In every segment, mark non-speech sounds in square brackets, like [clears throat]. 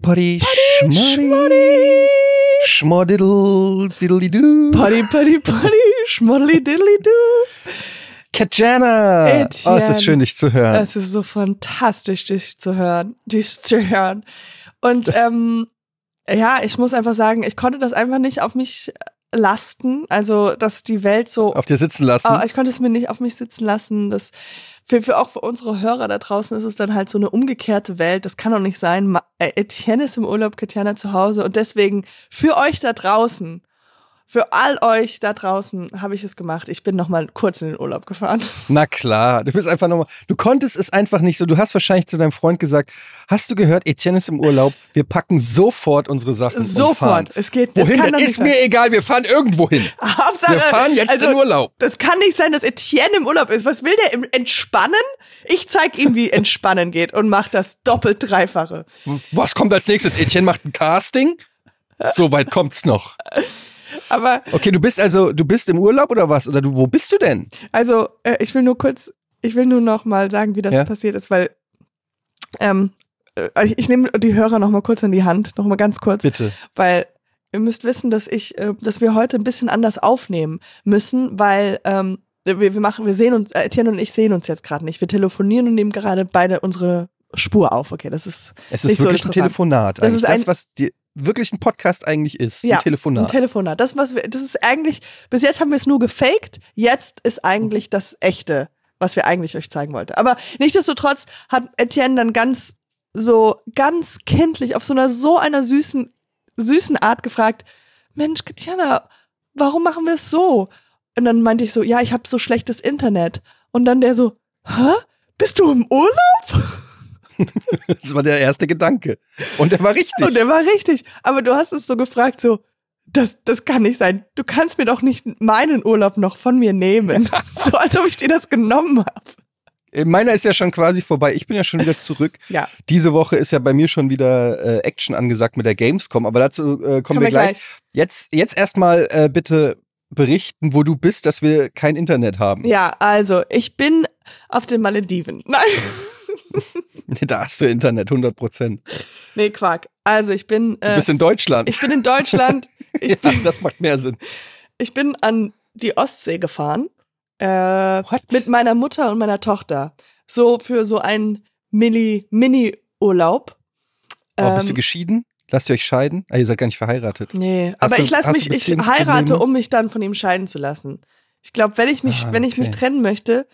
Potty Potty Schmoddy. Schmodiddle diddly doo. Potty, potty, potty, schmoddly diddly do. Katjana. Oh, es ist schön, dich zu hören. Es ist so fantastisch, dich zu hören, dich zu hören. Und ähm, ja, ich muss einfach sagen, ich konnte das einfach nicht auf mich lasten. Also, dass die Welt so Auf dir sitzen lassen. Aber ich konnte es mir nicht auf mich sitzen lassen. Das für, für auch für unsere Hörer da draußen ist es dann halt so eine umgekehrte Welt. Das kann doch nicht sein. Äh, Etienne ist im Urlaub, Katjana zu Hause und deswegen für euch da draußen, für all euch da draußen habe ich es gemacht. Ich bin noch mal kurz in den Urlaub gefahren. Na klar, du bist einfach nochmal, du konntest es einfach nicht so. Du hast wahrscheinlich zu deinem Freund gesagt, hast du gehört, Etienne ist im Urlaub, wir packen sofort unsere Sachen und fahren. Sofort. Es geht. Wohin denn? doch Ist mir egal, wir fahren irgendwo hin. sein. Hauptsache, Wir fahren jetzt also, in Urlaub. Das kann nicht sein, dass Etienne im Urlaub ist. Was will der? Im Entspannen? Ich zeig ihm, wie Entspannen geht und mach das doppelt dreifache. Was kommt als nächstes? Etienne macht ein Casting? So weit kommt's noch. Aber Okay, du bist also, du bist im Urlaub oder was? Oder du, wo bist du denn? Also, äh, ich will nur kurz, ich will nur noch mal sagen, wie das Ja. passiert ist, weil ähm, äh, ich, ich nehme die Hörer noch mal kurz in die Hand, noch mal ganz kurz, Bitte. weil ihr müsst wissen, dass ich, äh, dass wir heute ein bisschen anders aufnehmen müssen, weil ähm, wir, wir machen, wir sehen uns, äh, Etienne und ich sehen uns jetzt gerade nicht. Wir telefonieren und nehmen gerade beide unsere Spur auf. Okay, das ist Es Nicht ist so wirklich ein interessant. Telefonat. Das ist das, ein- was die, wirklich ein Podcast eigentlich ist. Ja, ein Telefonat. Ein Telefonat. Das, was wir, das ist eigentlich, bis jetzt haben wir es nur gefaked, jetzt ist eigentlich das echte, was wir eigentlich euch zeigen wollten. Aber nichtsdestotrotz hat Etienne dann ganz so, ganz kindlich auf so einer, so einer süßen, süßen Art gefragt, Mensch, Katjana, warum machen wir es so? Und dann meinte ich so, ja, ich habe so schlechtes Internet. Und dann der so, hä? Bist du im Urlaub? [laughs] [laughs] das war der erste Gedanke. Und der war richtig. Und der war richtig. Aber du hast es so gefragt, so, das, das kann nicht sein. Du kannst mir doch nicht meinen Urlaub noch von mir nehmen. [laughs] so, als ob ich dir das genommen habe. Äh, Meiner ist ja schon quasi vorbei. Ich bin ja schon wieder zurück. [laughs] Ja. Diese Woche ist ja bei mir schon wieder äh, Action angesagt mit der Gamescom, aber dazu äh, kommen wir wir gleich. gleich. Jetzt, jetzt erstmal äh, bitte berichten, wo du bist, dass wir kein Internet haben. Ja, also, ich bin auf den Malediven. Nein. [laughs] Da hast du Internet, 100 Prozent. nee, Quark. Also, ich bin, Du äh, bist in Deutschland. ich bin in Deutschland. [laughs] Ich, ja, bin, das macht mehr Sinn. ich bin an die Ostsee gefahren. Äh, What? mit meiner Mutter und meiner Tochter. So für so einen Mini, Mini-Urlaub. Oh, bist du Ähm, geschieden? Lasst ihr euch scheiden? Ah, ihr seid gar nicht verheiratet. Nee, Hast aber du- ich lasse mich, du ich heirate, um mich dann von ihm scheiden zu lassen. Ich glaube, wenn ich mich, Ah, wenn ich mich okay. trennen möchte,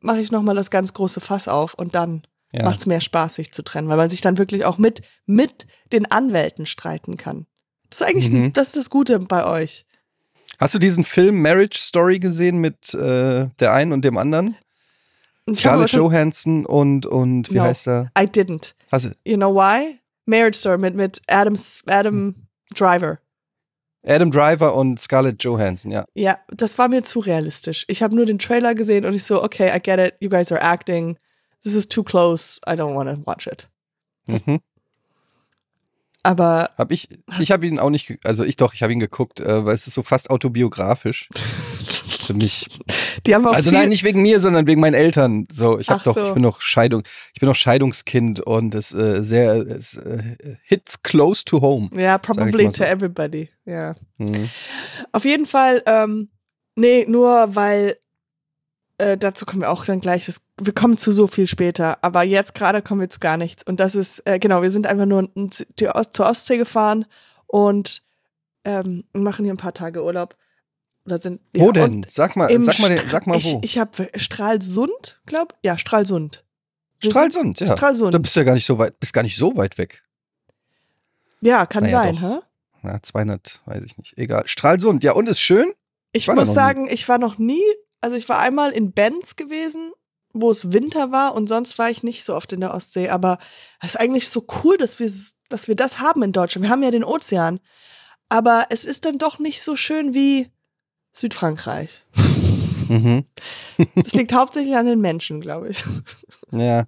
mache ich nochmal das ganz große Fass auf und dann Ja. macht's mehr Spaß, sich zu trennen, weil man sich dann wirklich auch mit, mit den Anwälten streiten kann. Das ist eigentlich, Mhm. das ist das Gute bei euch. Hast du diesen Film Marriage Story gesehen mit äh, der einen und dem anderen? Scarlett Johansson und, und wie No. heißt er? I didn't. Hast du, You know why? Marriage Story mit, mit Adams, Adam Driver. Adam Driver und Scarlett Johansson, ja. Ja, das war mir zu realistisch. Ich habe nur den Trailer gesehen und ich so, okay, I get it. You guys are acting. This is too close. I don't want to watch it. Mhm. Aber Hab ich, ich habe ihn auch nicht, also ich doch, ich habe ihn geguckt, äh, weil es ist so fast autobiografisch [laughs] für mich. die haben auch Also nein, nicht wegen mir, sondern wegen meinen Eltern. So, ich habe doch, so. ich bin noch Scheidung, ich bin noch Scheidungskind und es äh, sehr, es äh, hits close to home. Ja, ich probably so. to everybody. Ja. Mhm. Auf jeden Fall, ähm, nee, nur weil, äh, dazu kommen wir auch dann gleich, das, wir kommen zu so viel später, aber jetzt gerade kommen wir zu gar nichts. Und das ist, äh, genau, wir sind einfach nur Ost zur Ostsee gefahren und ähm, machen hier ein paar Tage Urlaub. Oder sind, Wo ja, denn? Sag mal, sag mal, den- sag mal ich, wo. Ich habe Stralsund, glaub, ja, Stralsund. Wir Stralsund, sind- ja. Stralsund. Du bist ja gar nicht so weit, bist gar nicht so weit weg. Ja, kann Naja, sein, hä? Na, 200, weiß ich nicht. Egal. Stralsund, ja, und ist schön? Ich da muss sagen, ich war noch nie, also ich war einmal in Benz gewesen, wo es Winter war und sonst war ich nicht so oft in der Ostsee, aber es ist eigentlich so cool, dass wir, dass wir das haben in Deutschland. Wir haben ja den Ozean, aber es ist dann doch nicht so schön wie Südfrankreich. Mhm. [laughs] Das liegt hauptsächlich an den Menschen, glaube ich. Ja.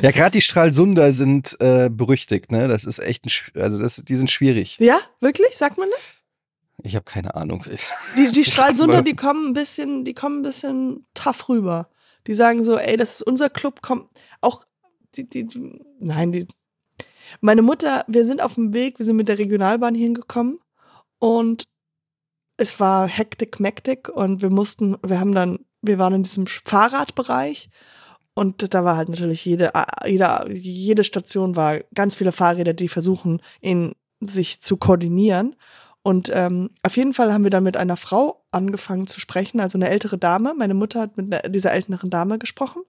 Ja, gerade die Stralsunder sind äh, berüchtigt, ne? Das ist echt ein, also das, die sind schwierig. Ja, wirklich? Sagt man das? Ich habe keine Ahnung. Die, die [laughs] Stralsunder, die kommen ein bisschen, die kommen ein bisschen tough rüber. Die sagen so, ey, das ist unser Club, komm, auch die, die, die nein, die, Meine Mutter, wir sind auf dem Weg, wir sind mit der Regionalbahn hingekommen und es war hektik, mektik und wir mussten, wir haben dann, wir waren in diesem Fahrradbereich und da war halt natürlich jede, jede, jede Station war ganz viele Fahrräder, die versuchen, in sich zu koordinieren. Und ähm, auf jeden Fall haben wir dann mit einer Frau angefangen zu sprechen, also eine ältere Dame. Meine Mutter hat mit dieser älteren Dame gesprochen.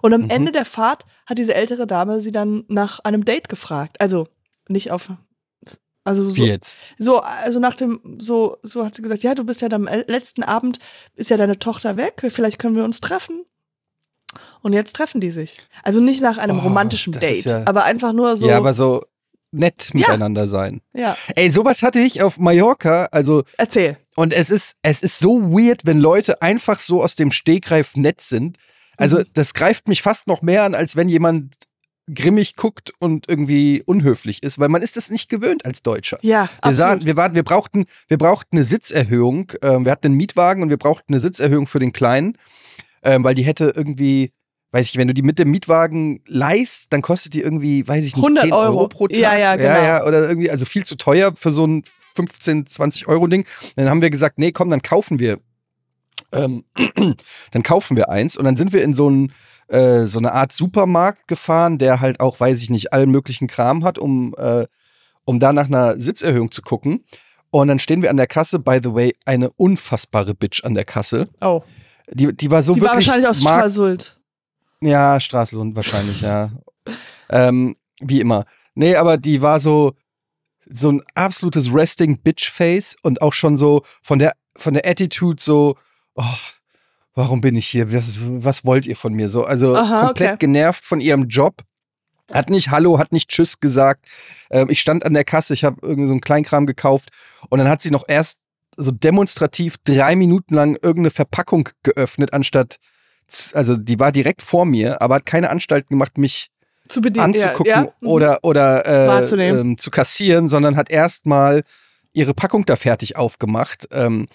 Und am mhm. Ende der Fahrt hat diese ältere Dame sie dann nach einem Date gefragt. Also nicht auf also so, so, also nach dem, so, so hat sie gesagt, ja, du bist ja am letzten Abend, ist ja deine Tochter weg, vielleicht können wir uns treffen. Und jetzt treffen die sich. Also nicht nach einem oh, romantischen Date, ja, aber einfach nur so. Ja, aber so nett miteinander ja. sein. Ja. Ey, sowas hatte ich auf Mallorca, also. Erzähl. Und es ist, es ist so weird, wenn Leute einfach so aus dem Stegreif nett sind. Also, mhm. das greift mich fast noch mehr an, als wenn jemand grimmig guckt und irgendwie unhöflich ist, weil man ist das nicht gewöhnt als Deutscher. Ja, wir absolut. Sahen, wir, waren, wir, brauchten, wir brauchten eine Sitzerhöhung. Ähm, wir hatten einen Mietwagen und wir brauchten eine Sitzerhöhung für den Kleinen, ähm, weil die hätte irgendwie, weiß ich, wenn du die mit dem Mietwagen leist, dann kostet die irgendwie, weiß ich nicht, 100 10 Euro. Euro pro Tag. Ja, ja, genau. Ja, ja, oder irgendwie, also viel zu teuer für so ein 15, 20 Euro Ding. Dann haben wir gesagt, nee, komm, dann kaufen wir ähm, [clears throat] dann kaufen wir eins und dann sind wir in so ein äh, so eine Art Supermarkt gefahren, der halt auch, weiß ich nicht, allen möglichen Kram hat, um, äh, um da nach einer Sitzerhöhung zu gucken. Und dann stehen wir an der Kasse, by the way, eine unfassbare Bitch an der Kasse. Oh. Die, die war so die wirklich. War wahrscheinlich aus Stralsund. Ja, Stralsund wahrscheinlich, ja. ähm, wie immer. Nee, aber die war so, so ein absolutes Resting Bitch Face und auch schon so von der, von der Attitude so, oh, warum bin ich hier? Was, was wollt ihr von mir? So, also Aha, komplett okay. genervt von ihrem Job. Hat nicht Hallo, hat nicht Tschüss gesagt. Ähm, ich stand an der Kasse, ich habe irgendwie so einen Kleinkram gekauft und dann hat sie noch erst so demonstrativ drei Minuten lang irgendeine Verpackung geöffnet, anstatt, also die war direkt vor mir, aber hat keine Anstalten gemacht, mich zu bedienen, anzugucken ja, ja. oder, oder äh, ähm, zu kassieren, sondern hat erstmal ihre Packung da fertig aufgemacht. Ähm,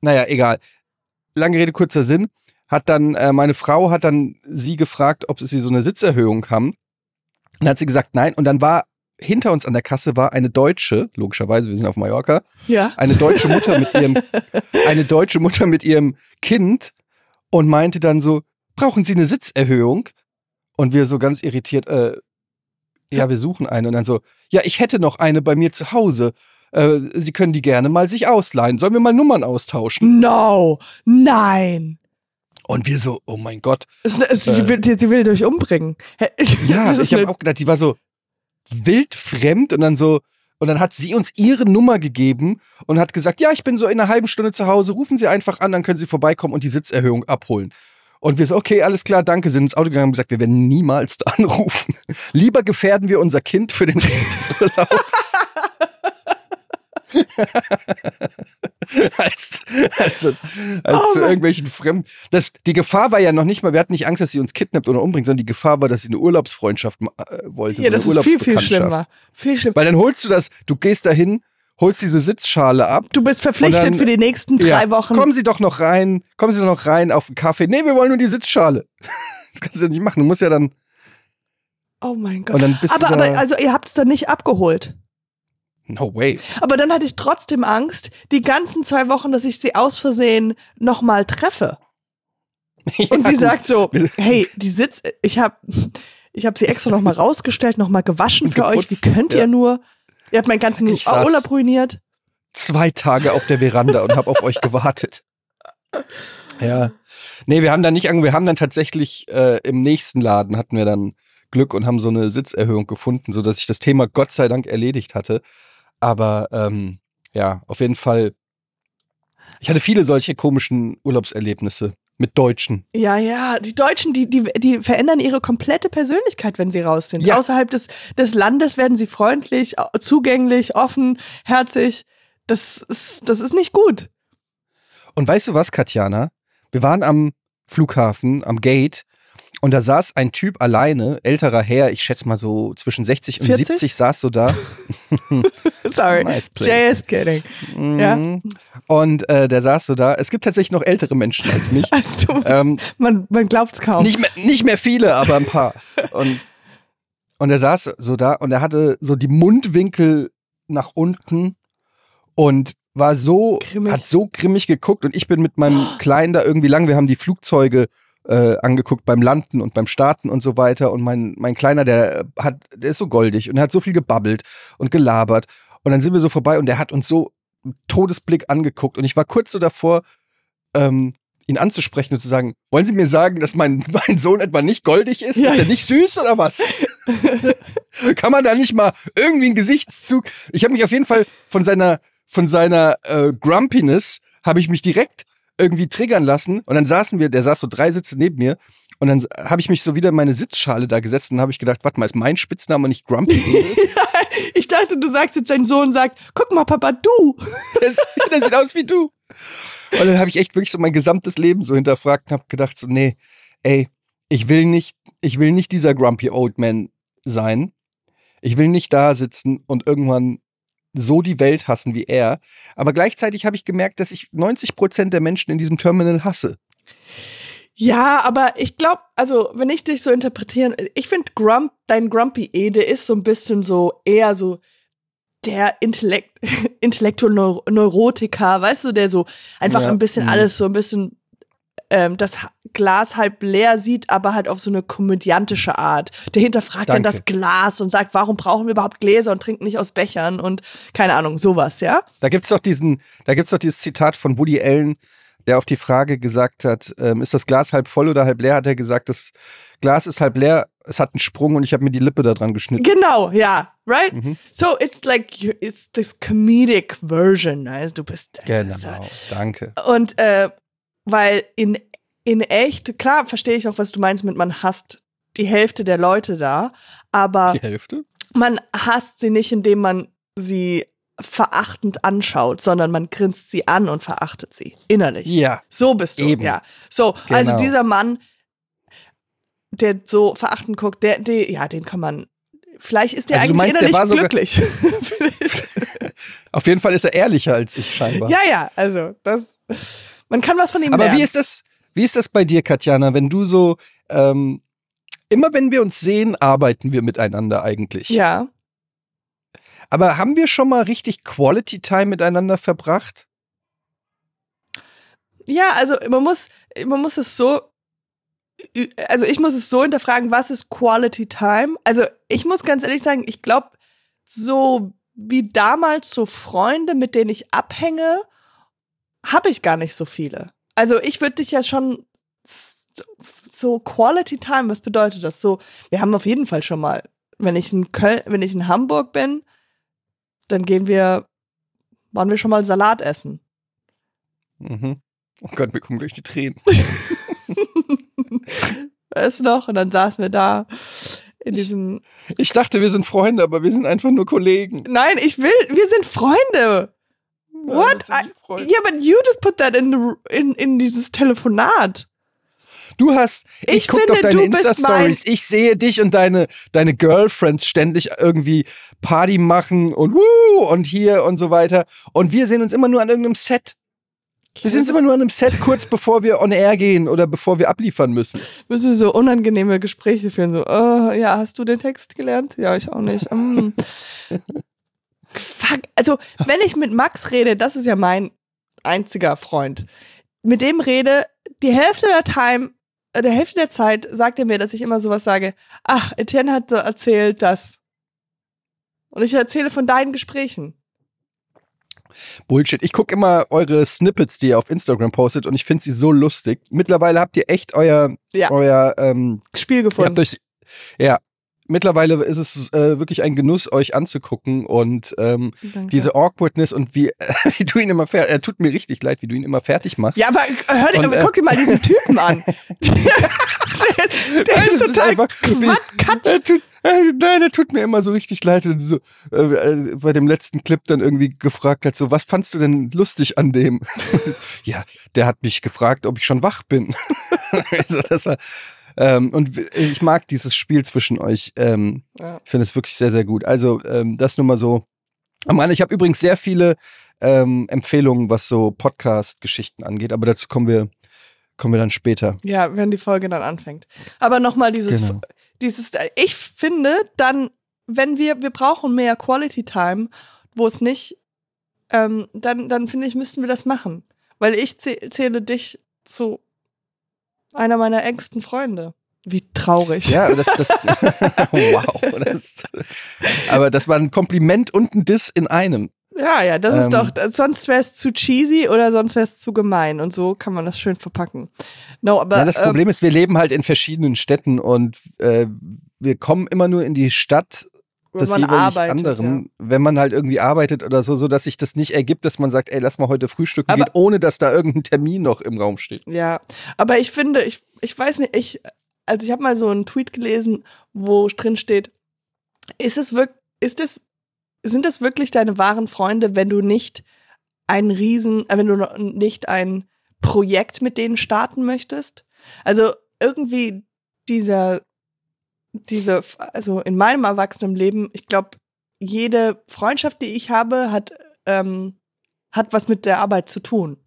naja, egal lange Rede, kurzer Sinn, hat dann, äh, meine Frau hat dann sie gefragt, ob sie so eine Sitzerhöhung haben. Dann hat sie gesagt, nein. Und dann war hinter uns an der Kasse war eine deutsche, logischerweise, wir sind auf Mallorca, ja. eine deutsche Mutter mit ihrem, [laughs] eine deutsche Mutter mit ihrem Kind und meinte dann so, brauchen Sie eine Sitzerhöhung? Und wir so ganz irritiert, äh, ja, wir suchen eine. Und dann so, ja, ich hätte noch eine bei mir zu Hause. Äh, Sie können die gerne mal sich ausleihen. Sollen wir mal Nummern austauschen? No, nein. Und wir so, oh mein Gott. Es, es, äh, sie, will, sie will dich umbringen. [laughs] Ja, ich habe auch gedacht, die war so wild fremd und dann so, und dann hat sie uns ihre Nummer gegeben und hat gesagt, ja, ich bin so in einer halben Stunde zu Hause, rufen Sie einfach an, dann können Sie vorbeikommen und die Sitzerhöhung abholen. Und wir so, okay, alles klar, danke, sind ins Auto gegangen und gesagt, wir werden niemals da [laughs] anrufen. Lieber gefährden wir unser Kind für den Rest des Urlaubs. [laughs] [laughs] als als, als, als oh zu irgendwelchen Fremden. Das, die Gefahr war ja noch nicht mal, wir hatten nicht Angst, dass sie uns kidnappt oder umbringt, sondern die Gefahr war, dass sie eine Urlaubsfreundschaft äh, wollte. Ja, so das ist viel, viel schlimmer. Viel schlimmer. Weil dann holst du das, du gehst dahin, holst diese Sitzschale ab. Du bist verpflichtet dann, für die nächsten drei ja, Wochen. Kommen Sie doch noch rein, kommen Sie doch noch rein auf den Kaffee. Nee, wir wollen nur die Sitzschale. [laughs] Das kannst du ja nicht machen. Du musst ja dann. Oh mein Gott. aber, aber also ihr habt es dann nicht abgeholt. No way. Aber dann hatte ich trotzdem Angst, die ganzen zwei Wochen, dass ich sie aus Versehen nochmal treffe. [laughs] Ja, und sie gut. sagt so, hey, die Sitz, ich habe ich hab sie extra nochmal rausgestellt, nochmal gewaschen für Geputzt, euch. Wie könnt ja. ihr nur? Ihr habt meinen ganzen ich Urlaub ruiniert. Zwei Tage auf der Veranda und habe auf euch gewartet. [laughs] Ja. Nee, wir haben dann nicht, wir haben dann tatsächlich äh, im nächsten Laden hatten wir dann Glück und haben so eine Sitzerhöhung gefunden, sodass ich das Thema Gott sei Dank erledigt hatte. Aber ähm, ja, auf jeden Fall. Ich hatte viele solche komischen Urlaubserlebnisse mit Deutschen. Ja, ja, die Deutschen, die, die, die verändern ihre komplette Persönlichkeit, wenn sie raus sind. Ja. Außerhalb des, des Landes werden sie freundlich, zugänglich, offen, herzig. Das ist, das ist nicht gut. Und weißt du was, Katjana? Wir waren am Flughafen, am Gate und da saß ein Typ alleine, älterer Herr, ich schätze mal so zwischen 60 und 40? 70, saß so da. [laughs] Sorry, nice Jay is kidding. Mhm. Ja. Und äh, der saß so da. Es gibt tatsächlich noch ältere Menschen als mich. [laughs] als du. Ähm, man man glaubt es kaum. Nicht mehr, nicht mehr viele, aber ein paar. Und und er saß so da und er hatte so die Mundwinkel nach unten und war so, Grimmig. hat so grimmig geguckt und ich bin mit meinem [gasps] Kleinen da irgendwie lang, wir haben die Flugzeuge äh, angeguckt beim Landen und beim Starten und so weiter und mein, mein Kleiner, der hat, der ist so goldig und er hat so viel gebabbelt und gelabert und dann sind wir so vorbei und der hat uns so einen Todesblick angeguckt und ich war kurz so davor, ähm, ihn anzusprechen und zu sagen, wollen Sie mir sagen, dass mein, [laughs] mein Sohn etwa nicht goldig ist? Ja. Ist er nicht süß oder was? [laughs] Kann man da nicht mal irgendwie einen Gesichtszug? Ich habe mich auf jeden Fall von seiner, von seiner äh, Grumpiness habe ich mich direkt irgendwie triggern lassen und dann saßen wir, der saß so drei Sitze neben mir und dann habe ich mich so wieder in meine Sitzschale da gesetzt und habe ich gedacht, warte mal, ist mein Spitzname nicht Grumpy? [laughs] ich dachte, du sagst jetzt, dein Sohn sagt, guck mal, Papa, du. [laughs] das, das sieht aus wie du. Und dann habe ich echt wirklich so mein gesamtes Leben so hinterfragt und habe gedacht so, nee, ey, ich will nicht, ich will nicht dieser Grumpy Old Man sein. Ich will nicht da sitzen und irgendwann so die Welt hassen wie er. Aber gleichzeitig habe ich gemerkt, dass ich 90 Prozent der Menschen in diesem Terminal hasse. Ja, aber ich glaube, also wenn ich dich so interpretieren, ich finde Grump, dein Grumpy Ede ist so ein bisschen so eher so der Intellekt, [laughs] Intellektual-Neurotiker, weißt du, der so einfach Ja, ein bisschen mhm. alles so ein bisschen ähm, das Glas halb leer sieht, aber halt auf so eine komödiantische Art. Der hinterfragt dann Danke. das Glas und sagt, warum brauchen wir überhaupt Gläser und trinken nicht aus Bechern und keine Ahnung, sowas, ja? Da gibt's doch diesen, da gibt's doch dieses Zitat von Woody Allen, der auf die Frage gesagt hat, ähm, ist das Glas halb voll oder halb leer, hat er gesagt, das Glas ist halb leer, es hat einen Sprung und ich habe mir die Lippe da dran geschnitten. Genau, ja, right? Mhm. So it's like it's this comedic version, also du bist Genau, danke. und äh, weil in in echt klar verstehe ich auch, was du meinst mit man hasst die Hälfte der Leute da, aber Die Hälfte? man hasst sie nicht, indem man sie verachtend anschaut, sondern man grinst sie an und verachtet sie innerlich. Ja. So bist du, Eben. ja. So, also Genau. dieser Mann, der so verachtend guckt, der, der, ja, den kann man. Vielleicht ist der Also eigentlich meinst, der innerlich sogar- glücklich. [laughs] Auf jeden Fall ist er ehrlicher als ich scheinbar. ja, ja, also das. Man kann was von ihm Aber lernen. wie ist das, wie ist das bei dir, Katjana, wenn du so, ähm, immer wenn wir uns sehen, arbeiten wir miteinander eigentlich. ja. Aber haben wir schon mal richtig Quality Time miteinander verbracht? Ja, also man muss, man muss es so, also ich muss es so hinterfragen, was ist Quality Time? Also ich muss ganz ehrlich sagen, ich glaube, so wie damals so Freunde, mit denen ich abhänge, habe ich gar nicht so viele. Also ich würde dich ja schon so- Quality Time, was bedeutet das? So, wir haben auf jeden Fall schon mal, wenn ich in Köln, wenn ich in Hamburg bin, dann gehen wir, waren wir schon mal Salat essen. Mhm. Oh Gott, mir kommen gleich die Tränen. [laughs] Weißt noch? Und dann saßen wir da in diesem. Ich dachte, wir sind Freunde, aber wir sind einfach nur Kollegen. Nein, ich will. Wir sind Freunde. What? Ja. Yeah, but you just put that in, the, in, in dieses Telefonat. Du hast, ich, Ich guck doch deine Insta-Stories. Ich sehe dich und deine, deine Girlfriends ständig irgendwie Party machen und wuh und hier und so weiter. Und wir sehen uns immer nur an irgendeinem Set. Wir sehen uns immer nur an einem Set, kurz bevor wir on air gehen oder bevor wir abliefern müssen. Müssen wir so unangenehme Gespräche führen. So, oh, ja, hast du den Text gelernt? Ja, ich auch nicht. Mm. [laughs] Fuck. Also, wenn ich mit Max rede, das ist ja mein einziger Freund. Mit dem rede, die Hälfte der Time, äh, der Hälfte der Zeit sagt er mir, dass ich immer sowas sage. Ach, Etienne hat so erzählt, dass. Und ich erzähle von deinen Gesprächen. Bullshit. Ich gucke immer eure Snippets, die ihr auf Instagram postet und ich finde sie so lustig. Mittlerweile habt ihr echt euer, Ja. euer ähm, Spiel Ihr gefunden. habt euch, ja, mittlerweile ist es äh, wirklich ein Genuss, euch anzugucken und ähm, Danke. diese Awkwardness und wie, [laughs] wie du ihn immer fertig, er tut mir richtig leid, wie du ihn immer fertig machst. Ja, aber hör dir, Und, aber äh, guck dir mal diesen [laughs] Typen an. [laughs] der, der ist Es total einfach wie- nein, er tut mir immer so richtig leid. Und so, äh, äh, bei dem letzten Clip dann irgendwie gefragt hat, so, was fandst du denn lustig an dem? [laughs] ja, der hat mich gefragt, ob ich schon wach bin. [laughs] also, das war, ähm, und ich mag dieses Spiel zwischen euch. Ähm, Ja. Ich finde es wirklich sehr, sehr gut. Also, ähm, das nur mal so. am Rande. ich habe übrigens sehr viele ähm, Empfehlungen, was so Podcast-Geschichten angeht, aber dazu kommen wir, kommen wir dann später. Ja, wenn die Folge dann anfängt. Aber nochmal dieses, Genau. Dieses, ich finde dann, wenn wir, wir brauchen mehr Quality Time, wo es nicht, ähm, dann, dann finde ich, müssten wir das machen. Weil ich zäh- zähle dich zu einer meiner engsten Freunde. Wie traurig. Ja, das, das [laughs] [laughs] wow. Das, aber das war ein Kompliment und ein Diss in einem. Ja, ja, das Ähm. ist doch, sonst wäre es zu cheesy oder sonst wäre es zu gemein und so kann man das schön verpacken. No, aber Ja, das ähm, Problem ist, wir leben halt in verschiedenen Städten und äh, wir kommen immer nur in die Stadt wenn des man jeweilig arbeitet, anderen, wenn man halt irgendwie arbeitet oder so, so dass sich das nicht ergibt, dass man sagt, ey, lass mal heute frühstücken Aber- gehen, ohne dass da irgendein Termin noch im Raum steht. Ja. ja, aber ich finde, ich, ich weiß nicht, ich, also ich habe mal so einen Tweet gelesen, wo drin steht, ist es wirklich, ist es, sind das wirklich deine wahren Freunde, wenn du nicht ein Riesen, äh, wenn du nicht ein Projekt mit denen starten möchtest? Also irgendwie dieser, diese, also in meinem Erwachsenenleben, ich glaube, jede Freundschaft, die ich habe, hat, ähm, hat was mit der Arbeit zu tun.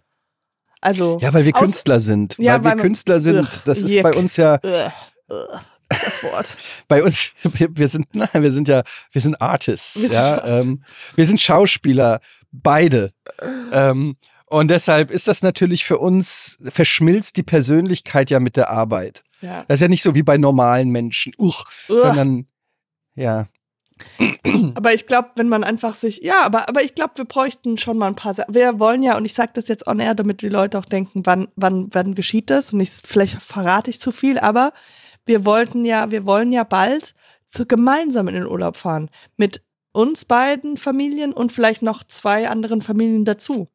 Also, Ja, weil wir Künstler sind. Ja, weil wir weil man- Künstler sind. Ugh, das ist jick. bei uns ja, Ugh, ugh, das Wort. [laughs] bei uns, wir, sind, [laughs] nein, wir sind ja, wir sind Artists, Wir sind ja, ähm, wir sind Schauspieler, beide. ähm, und deshalb ist das natürlich für uns, verschmilzt die Persönlichkeit ja mit der Arbeit. Ja. Das ist ja nicht so wie bei normalen Menschen, uch, sondern, ja, Aber ich glaube, wenn man einfach sich, ja, aber, aber ich glaube, wir bräuchten schon mal ein paar Sachen. Wir wollen ja, und ich sage das jetzt on air, damit die Leute auch denken, wann, wann, wann geschieht das? Und ich, vielleicht verrate ich zu viel, aber wir wollten ja, wir wollen ja bald so gemeinsam in den Urlaub fahren. Mit uns beiden Familien und vielleicht noch zwei anderen Familien dazu.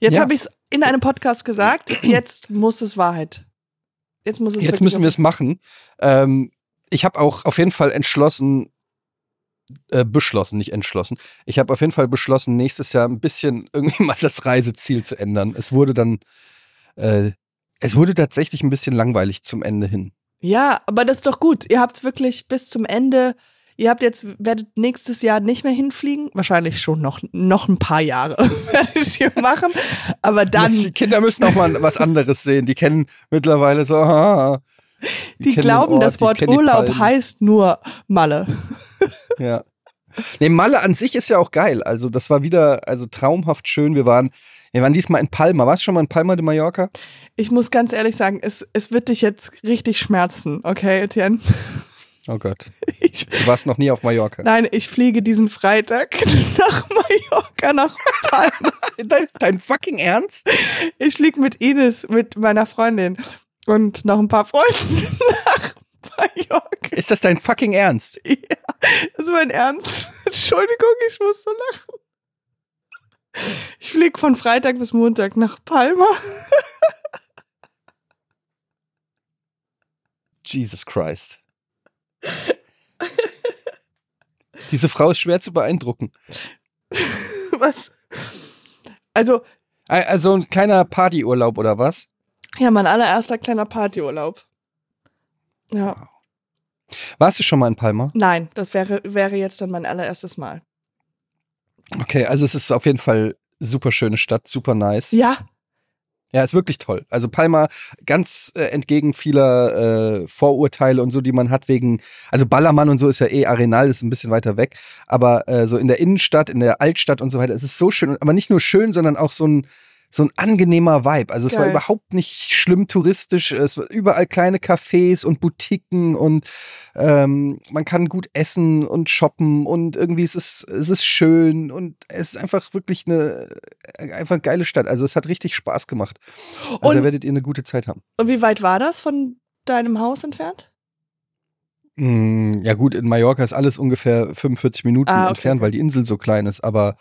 Jetzt Ja. habe ich es in einem Podcast gesagt, jetzt muss es Wahrheit. Jetzt muss es jetzt müssen wir es machen. Ähm, ich habe auch auf jeden Fall entschlossen, äh, beschlossen, nicht entschlossen. Ich habe auf jeden Fall beschlossen, nächstes Jahr ein bisschen [laughs] irgendwie mal das Reiseziel zu ändern. Es wurde dann, äh, es wurde tatsächlich ein bisschen langweilig zum Ende hin. Ja, aber das ist doch gut. Ihr habt wirklich bis zum Ende, ihr habt jetzt, werdet nächstes Jahr nicht mehr hinfliegen. Wahrscheinlich schon noch, noch ein paar Jahre [laughs] werdet ihr machen. Aber Die dann, Kinder müssen auch mal was anderes sehen. Die kennen mittlerweile so, ah, die, den glauben, Ort, das die Wort die Urlaub heißt nur Malle. [laughs] Ja. Nee, Malle an sich ist ja auch geil. Also, das war wieder, also traumhaft schön. Wir waren, wir waren diesmal in Palma. Warst du schon mal in Palma de Mallorca? Ich muss ganz ehrlich sagen, es, es wird dich jetzt richtig schmerzen, okay, Etienne? Oh Gott. [laughs] Ich, Du warst noch nie auf Mallorca. nein, ich fliege diesen Freitag [laughs] nach Mallorca, nach Palma. [laughs] Dein, dein fucking Ernst? Ich fliege mit Ines, mit meiner Freundin und noch ein paar Freunden nach Mallorca. Ist das dein fucking Ernst? Ja, das ist mein Ernst. Entschuldigung, ich muss so lachen. Ich fliege von Freitag bis Montag nach Palma. Jesus Christ. Diese Frau ist schwer zu beeindrucken. [laughs] Was? Also, Also ein kleiner Partyurlaub oder was? ja, mein allererster kleiner Partyurlaub. Ja, Warst du schon mal in Palma? nein, das wäre, wäre jetzt dann mein allererstes Mal. Okay, also es ist auf jeden Fall super schöne Stadt, super nice. Ja, Ja, ist wirklich toll. Also Palma ganz äh, entgegen vieler äh, Vorurteile und so, die man hat wegen, also Ballermann und so ist ja eh Arenal, ist ein bisschen weiter weg, aber äh, so in der Innenstadt, in der Altstadt und so weiter, es ist so schön, aber nicht nur schön, sondern auch so ein so ein angenehmer Vibe. Also es war Geil. überhaupt nicht schlimm touristisch. Es war überall kleine Cafés und Boutiquen und ähm, man kann gut essen und shoppen und irgendwie es ist es ist schön und es ist einfach wirklich eine einfach eine geile Stadt. Also es hat richtig Spaß gemacht. Also Und- da werdet ihr eine gute Zeit haben. und wie weit war das von deinem Haus entfernt? Mm, Ja gut, in Mallorca ist alles ungefähr 45 Minuten Ah, okay, entfernt, okay. weil die Insel so klein ist. Aber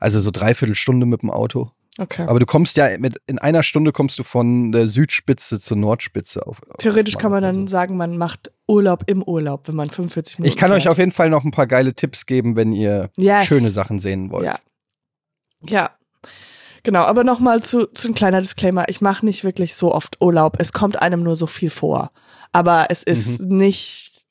also so dreiviertel Stunde mit dem Auto. Okay. Aber du kommst ja mit in einer Stunde kommst du von der Südspitze zur Nordspitze auf. Theoretisch auf kann man dann sagen, man macht Urlaub im Urlaub, wenn man 45 Minuten Ich kann euch fährt. auf jeden Fall noch ein paar geile Tipps geben, wenn ihr Yes. schöne Sachen sehen wollt. Ja. Ja. Genau, aber nochmal zu, zu ein kleiner Disclaimer. Ich mache nicht wirklich so oft Urlaub. Es kommt einem nur so viel vor. Aber es ist nicht,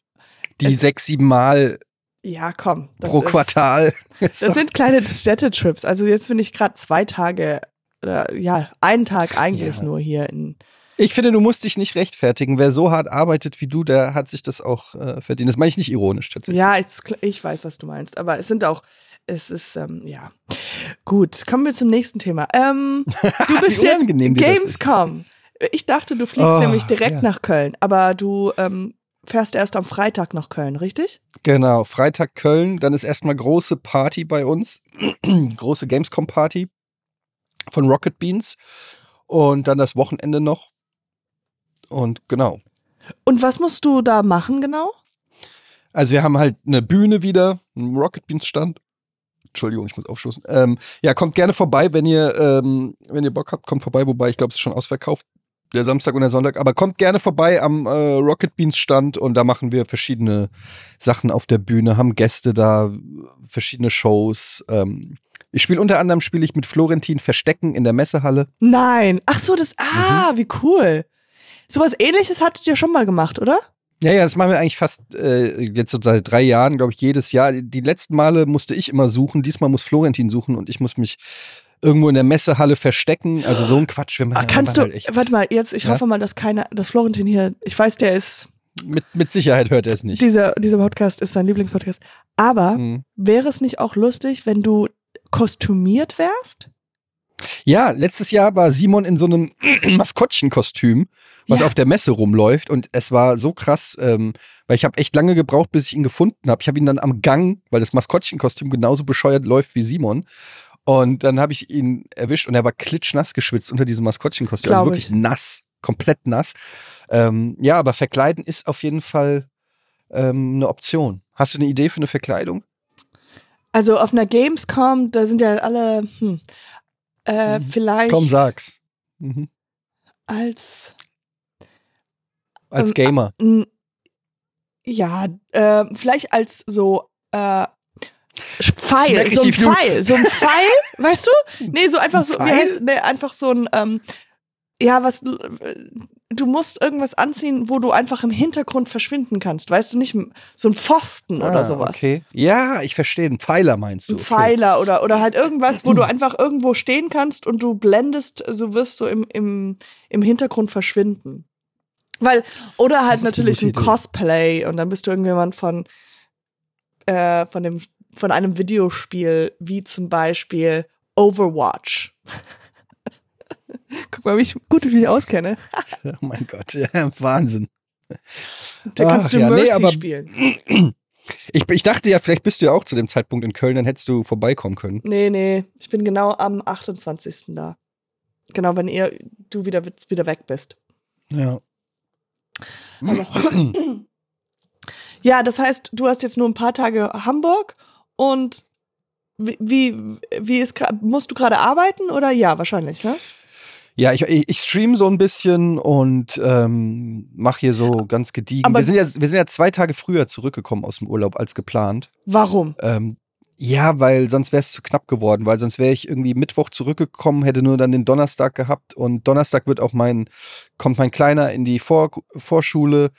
Die sechs, sieben Mal ja, komm. das pro ist, Quartal. [laughs] Ist Das sind kleine Städtetrips. Also jetzt bin ich gerade zwei Tage, oder ja, einen Tag eigentlich Ja. nur hier in. Ich finde, du musst dich nicht rechtfertigen. Wer so hart arbeitet wie du, der hat sich das auch äh, verdient. Das meine ich nicht ironisch tatsächlich. Ja, ich, ich weiß, was du meinst. Aber es sind auch, es ist, ähm, ja. Gut, kommen wir zum nächsten Thema. Ähm, [laughs] du bist jetzt. Gamescom. Ich dachte, du fliegst Oh, nämlich direkt ja. nach Köln, aber du ähm, fährst erst am Freitag nach Köln, richtig? Genau, Freitag Köln, dann ist erstmal große Party bei uns, [clears throat] große Gamescom-Party von Rocket Beans und dann das Wochenende noch. Und genau. Und was musst du da machen genau? Also wir haben halt eine Bühne wieder, einen Rocket Beans Stand. Entschuldigung, ich muss aufstoßen. Ähm, ja, kommt gerne vorbei, wenn ihr, ähm, wenn ihr Bock habt, kommt vorbei, wobei ich glaube, es ist schon ausverkauft. Der Samstag und der Sonntag, aber kommt gerne vorbei am äh, Rocket Beans Stand und da machen wir verschiedene Sachen auf der Bühne, haben Gäste da, verschiedene Shows. Ähm, ich spiele unter anderem spiele ich mit Florentin Verstecken in der Messehalle. Nein. Ach so, das, Mhm. ah, wie cool. Sowas ähnliches hattet ihr schon mal gemacht, oder? Ja, ja, das machen wir eigentlich fast äh, jetzt so seit drei Jahren, glaube ich, jedes Jahr. Die letzten Male musste ich immer suchen, diesmal muss Florentin suchen und ich muss mich irgendwo in der Messehalle verstecken. Also so ein Quatsch. Wir Ah, machen, kannst du, halt warte mal, jetzt, ich Ja? hoffe mal, dass keiner, dass Florentin hier, ich weiß, der ist, mit, mit Sicherheit hört er es nicht. dieser, dieser Podcast ist sein Lieblingspodcast. Aber Mhm. wäre es nicht auch lustig, wenn du kostümiert wärst? Ja, letztes Jahr war Simon in so einem [clears throat] Maskottchenkostüm, was Ja. auf der Messe rumläuft und es war so krass, ähm, weil ich habe echt lange gebraucht, bis ich ihn gefunden habe. Ich habe ihn dann am Gang, weil das Maskottchenkostüm genauso bescheuert läuft wie Simon. Und dann habe ich ihn erwischt und er war klitschnass geschwitzt unter diesem Maskottchenkostüm. Also wirklich ich. nass, komplett nass. Ähm, ja, aber verkleiden ist auf jeden Fall ähm, eine Option. Hast du eine Idee für eine Verkleidung? Also auf einer Gamescom, da sind ja alle, hm, äh, Mhm. vielleicht Komm, sag's. Mhm. als, Als Ähm, Gamer. ja, äh, vielleicht als so, äh, Pfeil, so ein Pfeil, so ein Pfeil, weißt du? Nee, so einfach Ein so, wie heißt, nee, einfach so ein, ähm, ja, was, äh, du musst irgendwas anziehen, wo du einfach im Hintergrund verschwinden kannst, weißt du, nicht so ein Pfosten oder Ah, sowas. Okay. Ja, ich verstehe. Ein Pfeiler meinst du. Ein Okay. Pfeiler oder, oder halt [laughs] irgendwas, wo du einfach irgendwo stehen kannst und du blendest, so wirst du im, im, im Hintergrund verschwinden. Weil, oder halt natürlich ein Idee. Cosplay und dann bist du irgendjemand von, äh, von dem, von einem Videospiel, wie zum Beispiel Overwatch. [laughs] Guck mal, wie ich, gut, wie ich mich auskenne. [laughs] Oh mein Gott, ja, Wahnsinn. Da kannst Ach du ja, nee, Mercy aber- spielen. [clears throat] Ich, ich dachte ja, vielleicht bist du ja auch zu dem Zeitpunkt in Köln, dann hättest du vorbeikommen können. Nee, nee, ich bin genau am 28. da. Genau, wenn ihr, du wieder, wieder weg bist. Ja. [clears throat] Ja, das heißt, du hast jetzt nur ein paar Tage Hamburg und wie, wie, ist, musst du gerade arbeiten oder ja, wahrscheinlich, ne? Ja, ich, ich, ich stream so ein bisschen und ähm, mache hier so ganz gediegen. Aber- wir, sind ja, wir sind ja zwei Tage früher zurückgekommen aus dem Urlaub als geplant. Warum? Ähm, ja, weil sonst wäre es zu knapp geworden, weil sonst wäre ich irgendwie Mittwoch zurückgekommen, hätte nur dann den Donnerstag gehabt und Donnerstag wird auch mein, kommt mein Kleiner in die Vor Vorschule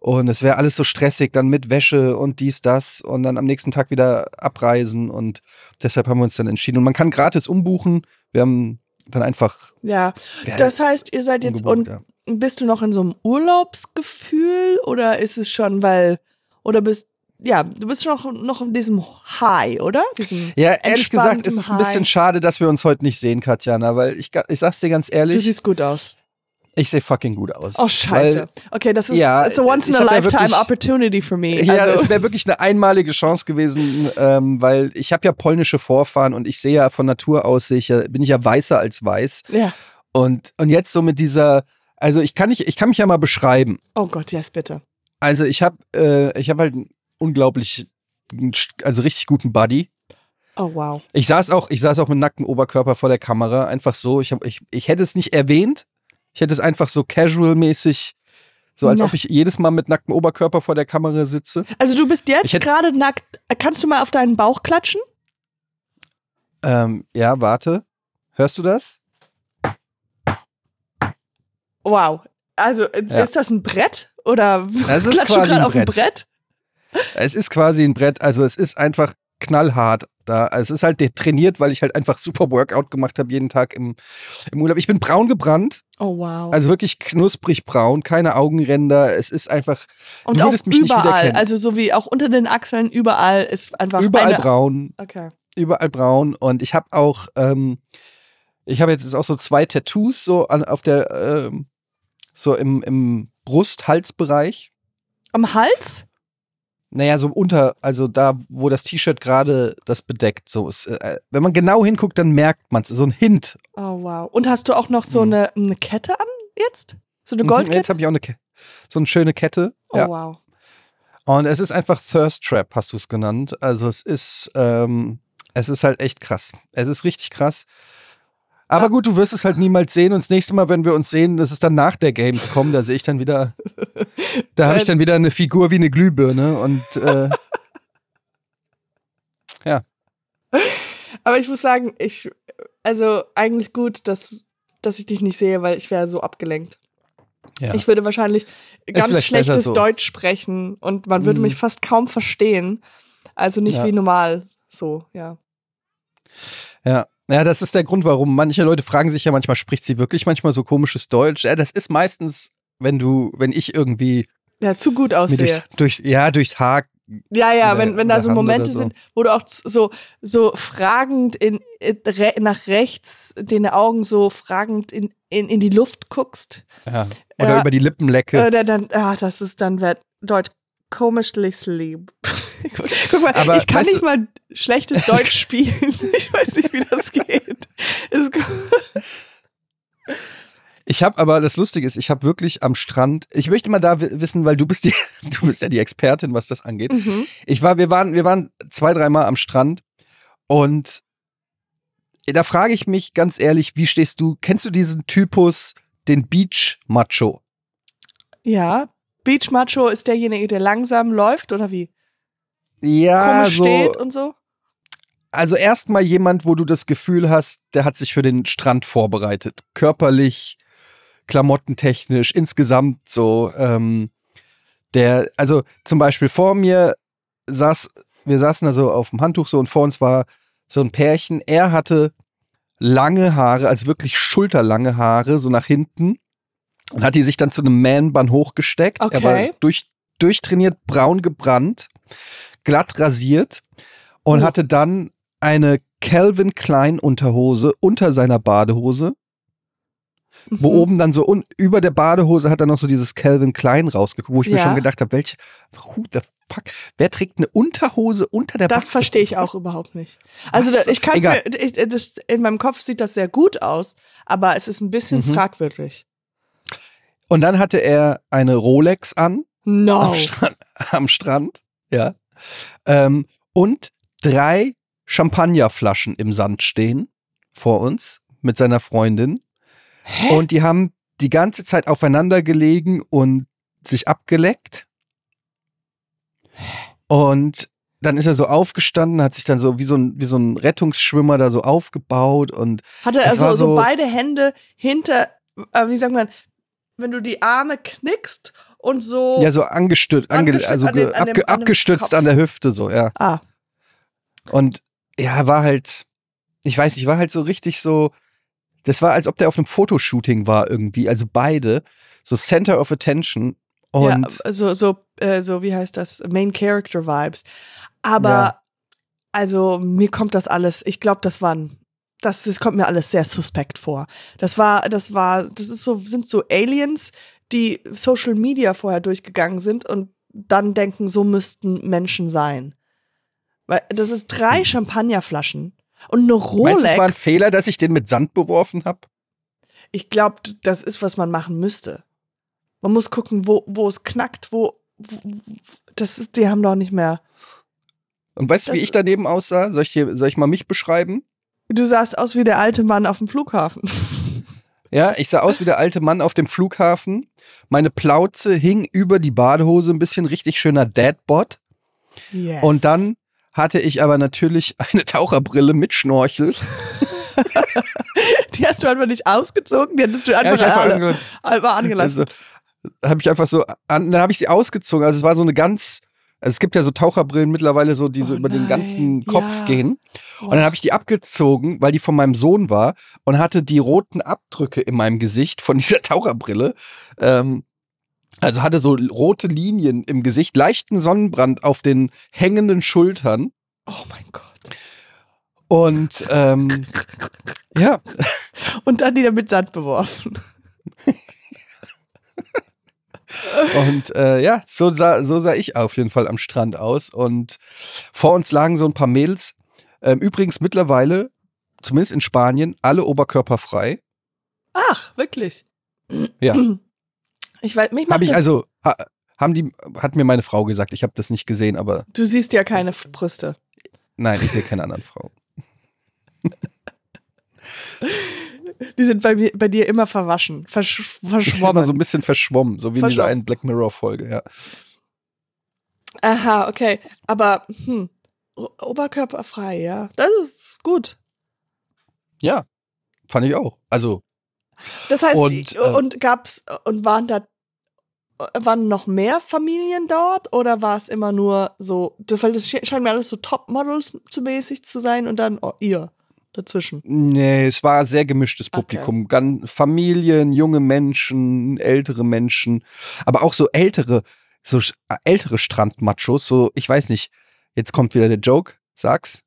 und es wäre alles so stressig, dann mit Wäsche und dies, das und dann am nächsten Tag wieder abreisen und deshalb haben wir uns dann entschieden. Und man kann gratis umbuchen. Wir haben dann einfach. Ja, das heißt, ihr seid jetzt und ja. bist du noch in so einem Urlaubsgefühl oder ist es schon, weil, oder bist, ja, du bist schon noch, noch in diesem High, oder? Diesem Ja, ehrlich gesagt ist es ein bisschen High. schade, dass wir uns heute nicht sehen, Katjana, weil ich, ich sag's dir ganz Du ehrlich, siehst gut aus. Ich sehe fucking gut aus. Oh, scheiße. Weil, okay, das ist ja, a once in a hab ja lifetime wirklich- opportunity for me. Ja, also, es wäre wirklich eine einmalige Chance gewesen, ähm, weil ich habe ja polnische Vorfahren und ich sehe ja von Natur aus, sehe ich ja, bin ich ja weißer als weiß. ja. Und, und jetzt so mit dieser, also ich kann nicht, ich kann mich ja mal beschreiben. Oh Gott, yes, bitte. Also ich habe, äh, ich habe halt einen unglaublich, also richtig guten Buddy. Oh wow. Ich saß auch, ich saß auch mit nacktem Oberkörper vor der Kamera, einfach so. Ich, hab, ich, ich hätte es nicht erwähnt. Ich hätte es einfach so casual-mäßig, so als Na. ob ich jedes Mal mit nacktem Oberkörper vor der Kamera sitze. Also du bist jetzt gerade nackt. Kannst du mal auf deinen Bauch klatschen? Ähm, ja, warte. Hörst du das? Wow. Also äh, Ja. ist das ein Brett oder Das ist [laughs] klatschst du gerade auf ein. Brett? Es ist quasi ein Brett, also es ist einfach knallhart da. Also es ist halt trainiert, weil ich halt einfach super Workout gemacht habe jeden Tag im, im Urlaub. Ich bin braun gebrannt. Oh wow. Also wirklich knusprig braun, keine Augenränder. Es ist einfach. Und du auch mich überall, also so wie auch unter den Achseln, überall ist einfach überall braun, Okay. überall braun. Und ich habe auch, ähm, ich habe jetzt auch so zwei Tattoos so an, auf der, ähm, so im, im Brust-Halsbereich. Am Hals? Naja, so unter, also da, wo das T-Shirt gerade das bedeckt. So ist, äh, wenn man genau hinguckt, dann merkt man es. So ein Hint. Oh wow. Und hast du auch noch so Mhm. eine, eine Kette an jetzt? So eine Mhm, Goldkette? Jetzt habe ich auch eine, Ke so eine schöne Kette. oh ja. wow. Und es ist einfach Thirst Trap, hast du es genannt. Also es ist, ähm, es ist halt echt krass. Es ist richtig krass. Aber Ja. gut, du wirst es halt niemals sehen. Und das nächste Mal, wenn wir uns sehen, das ist dann nach der Gamescom. Da sehe ich dann wieder, [laughs] da habe ich dann wieder eine Figur wie eine Glühbirne. Und äh, [laughs] Aber ich muss sagen, ich, also eigentlich gut, dass, dass ich dich nicht sehe, weil ich wäre so abgelenkt. ja. Ich würde wahrscheinlich ganz schlechtes so. Deutsch sprechen und man würde Mhm. mich fast kaum verstehen. Also nicht Ja. wie normal so, ja. Ja. Ja, das ist der Grund, warum manche Leute fragen sich ja manchmal, spricht sie wirklich manchmal so komisches Deutsch? Ja, das ist meistens, wenn du, wenn ich irgendwie Ja, zu gut aussehe. durchs, durch, ja, durchs Haar Ja, ja, wenn, der- wenn in da so Momente oder so. sind, wo du auch so, so fragend in, re, nach rechts, den Augen so fragend in, in, in die Luft guckst, ja, oder Ja. über die Lippen lecke. äh, dann, ah, das ist dann wird Deutsch komisch lieb. [laughs] [laughs] Guck mal, Aber ich kann nicht mal schlechtes [laughs] Deutsch spielen. [laughs] Ich weiß nicht, wie das geht. Es, Ich habe aber, das Lustige ist, ich habe wirklich am Strand, ich möchte mal da wi- wissen, weil du bist die, du bist ja die Expertin, was das angeht. mhm. Ich war, wir waren, wir waren zwei, dreimal am Strand und da frage ich mich ganz ehrlich, wie stehst du, kennst du diesen Typus, den Beach Macho? Ja, Beach Macho ist derjenige, der langsam läuft oder wie? Ja, Komisch so, steht und so. also erstmal jemand, wo du das Gefühl hast, der hat sich für den Strand vorbereitet. Körperlich, klamottentechnisch, insgesamt so. Ähm, der, also zum Beispiel vor mir saß, wir saßen da so auf dem Handtuch so und vor uns war so ein Pärchen. Er hatte lange Haare, also wirklich schulterlange Haare, so nach hinten. Und hat die sich dann zu einem Man-Bun hochgesteckt. Er war Okay. durch, durchtrainiert, braun gebrannt, glatt rasiert und Oh. hatte dann eine Calvin Klein Unterhose unter seiner Badehose, wo Mhm. oben dann so un über der Badehose hat er noch so dieses Calvin Klein rausgeguckt, wo ich mir Ja. schon gedacht habe, welche, who the fuck, wer trägt eine Unterhose unter der Das verstehe ich auch überhaupt nicht. Also Was? ich kann mir, ich, das, in meinem Kopf sieht das sehr gut aus, aber es ist ein bisschen Mhm. fragwürdig. Und dann hatte er eine Rolex an No. am, Strand, [laughs] am Strand, ja. Ähm, und drei Champagnerflaschen im Sand stehen vor uns mit seiner Freundin. Hä? Und die haben die ganze Zeit aufeinander gelegen und sich abgeleckt. Und dann ist er so aufgestanden, hat sich dann so wie so ein, wie so ein Rettungsschwimmer da so aufgebaut und Hatte es er war so, so so- beide Hände hinter, äh, wie sagt man, wenn du die Arme knickst und so. ja so angestützt, ange, also an den- an dem- abge, abgestützt an der Hüfte so, ja. Ah, Und ja, war halt, ich weiß nicht, war halt so richtig so, das war, als ob der auf einem Fotoshooting war irgendwie, also beide, so Center of Attention. Und ja, so, so, äh, so, wie heißt das? Main Character Vibes. Aber, Ja. also, mir kommt das alles, ich glaube, das waren, das, das kommt mir alles sehr suspekt vor. Das war, das war, das ist so, sind so Aliens, die Social Media vorher durchgegangen sind und dann denken, so müssten Menschen sein. Weil das ist drei Champagnerflaschen und eine Rolex. Hm. meinst du, es war ein Fehler, dass ich den mit Sand beworfen habe? Ich glaube, das ist, was man machen müsste. Man muss gucken, wo, wo es knackt, wo, wo das ist, die haben doch nicht mehr. Und weißt du, wie ich daneben aussah? Soll ich, dir, soll ich mal mich beschreiben? Du sahst aus wie der alte Mann auf dem Flughafen. Ja, ich sah aus wie der alte Mann auf dem Flughafen. Meine Plauze hing über die Badehose, ein bisschen richtig schöner Dadbot. Yes. Und dann hatte ich aber natürlich [laughs] eine Taucherbrille mit Schnorchel. die hast du einfach nicht ausgezogen, die hattest du Ja, einfach, ich einfach alle, angelassen. Also habe ich einfach so, an, dann habe ich sie ausgezogen. Also es war so eine ganz Also es gibt ja so Taucherbrillen mittlerweile so, die so Oh über den ganzen Kopf ja. gehen. Und dann habe ich die abgezogen, weil die von meinem Sohn war und hatte die roten Abdrücke in meinem Gesicht von [laughs] dieser Taucherbrille. Ähm, also hatte so rote Linien im Gesicht, leichten Sonnenbrand auf den hängenden Schultern. Oh mein Gott. Und ähm, [laughs] ja, Und dann die dann mit Sand beworfen. [laughs] [laughs] und äh, ja, so sah, so sah ich auf jeden Fall am Strand aus. Und vor uns lagen so ein paar Mädels. Ähm, übrigens mittlerweile, zumindest in Spanien, alle oberkörperfrei. Ach, wirklich? Ja. [clears throat] Ich weiß, mich Habe ich also, ha, haben die, hat mir meine Frau gesagt, ich habe das nicht gesehen, aber Du siehst ja keine Brüste. nein, ich sehe keine anderen Frau. [laughs] Die sind bei, mir, bei dir immer verwaschen, versch ist immer verschwommen. so ein bisschen verschwommen, so wie in dieser Verschwommen. einen Black Mirror-Folge, ja. Aha, okay. Aber hm, oberkörperfrei, ja. Das ist gut. Ja, fand ich auch. Also, Das heißt, Und, äh, und gab's und waren da waren noch mehr Familien dort oder war es immer nur so, weil das sche- scheint mir alles so Topmodels zu mäßig zu sein und dann oh, ihr dazwischen. nee, es war sehr gemischtes Publikum. Gan Familien, junge Menschen, ältere Menschen, aber auch so ältere, so äh, ältere Strandmachos, so, ich weiß nicht, jetzt kommt wieder der Joke, sag's.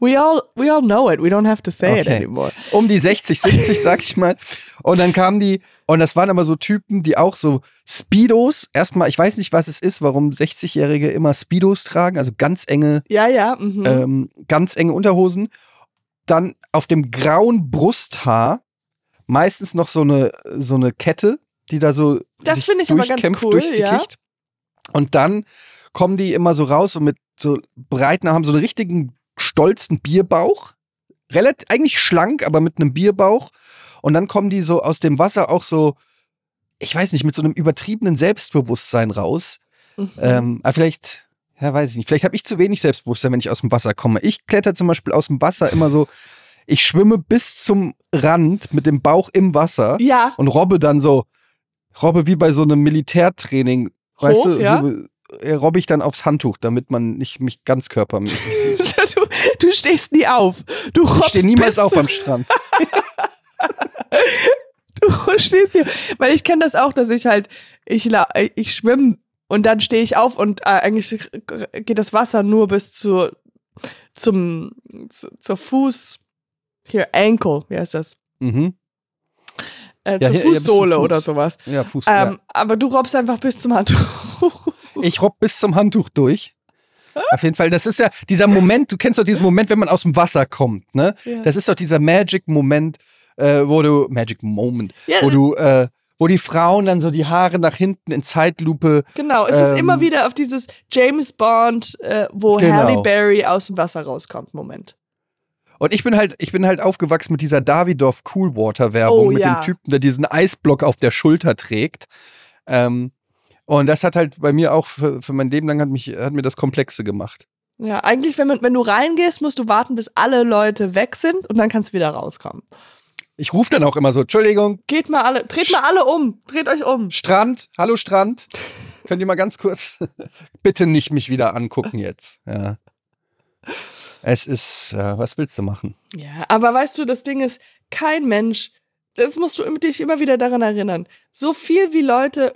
We all we all know it. We don't have to say it Okay. anymore. um die 60, 70, sag ich mal. Und dann kamen die, und das waren aber so Typen, die auch so Speedos, erstmal, ich weiß nicht, was es ist, warum 60-Jährige immer Speedos tragen, also ganz enge, Ja, ja. Mhm. ähm, ganz enge Unterhosen. Dann auf dem grauen Brusthaar meistens noch so eine, so eine Kette, die da so Das sich ich durchkämpft cool, durchs ja. Und dann kommen die immer so raus und mit so breiten, haben so einen richtigen stolzen Bierbauch. Relativ, eigentlich schlank, aber mit einem Bierbauch. Und dann kommen die so aus dem Wasser auch so, ich weiß nicht, mit so einem übertriebenen Selbstbewusstsein raus. Mhm. Ähm, aber vielleicht, ja, weiß ich nicht, vielleicht habe ich zu wenig Selbstbewusstsein, wenn ich aus dem Wasser komme. Ich kletter zum Beispiel aus dem Wasser immer so, ich schwimme bis zum Rand mit dem Bauch im Wasser ja, und robbe dann so, robbe wie bei so einem Militärtraining, weißt Hoch, du, ja. so, äh, robbe ich dann aufs Handtuch, damit man nicht mich ganz körpermäßig [laughs] sieht. du, du stehst nie auf. Du Ich robbst stehe niemals auf am Strand. [laughs] Du stehst hier, weil ich kenne das auch, dass ich halt, ich, ich schwimme und dann stehe ich auf und äh, eigentlich geht das Wasser nur bis zu, zum, zu, zur Fuß, hier, Ankle, wie heißt das? Mhm. Äh, Ja, zur hier- ja, Fußsohle Fuß. oder sowas. Ja, Fuß. Ähm, Aber du robbst einfach bis zum Handtuch. ja. [laughs] Ich robb bis zum Handtuch durch. Auf jeden Fall, das ist ja dieser Moment, du kennst doch diesen Moment, wenn man aus dem Wasser kommt, ne? Ja. Das ist doch dieser Magic-Moment, äh, wo du, Magic Moment, Ja, wo du, äh, wo die Frauen dann so die Haare nach hinten in Zeitlupe Genau, es Ähm, ist immer wieder auf dieses James Bond, äh, wo Genau. Halle Berry aus dem Wasser rauskommt, Moment. Und ich bin halt, ich bin halt aufgewachsen mit dieser Davidoff Coolwater Werbung Oh, mit ja. dem Typen, der diesen Eisblock auf der Schulter trägt. Ähm, und das hat halt bei mir auch für, für mein Leben lang hat mich, hat mir das Komplexe gemacht. Ja, eigentlich, wenn, man, wenn du reingehst, musst du warten, bis alle Leute weg sind und dann kannst du wieder rauskommen. Ich rufe dann auch immer so, Entschuldigung, Geht mal alle, dreht mal alle um, dreht euch um. Strand, hallo Strand. Könnt ihr mal ganz kurz, [laughs] bitte nicht mich wieder angucken jetzt. Ja. Es ist, äh, was willst du machen? Ja, aber weißt du, das Ding ist, kein Mensch, das musst du dich immer wieder daran erinnern. So viel wie Leute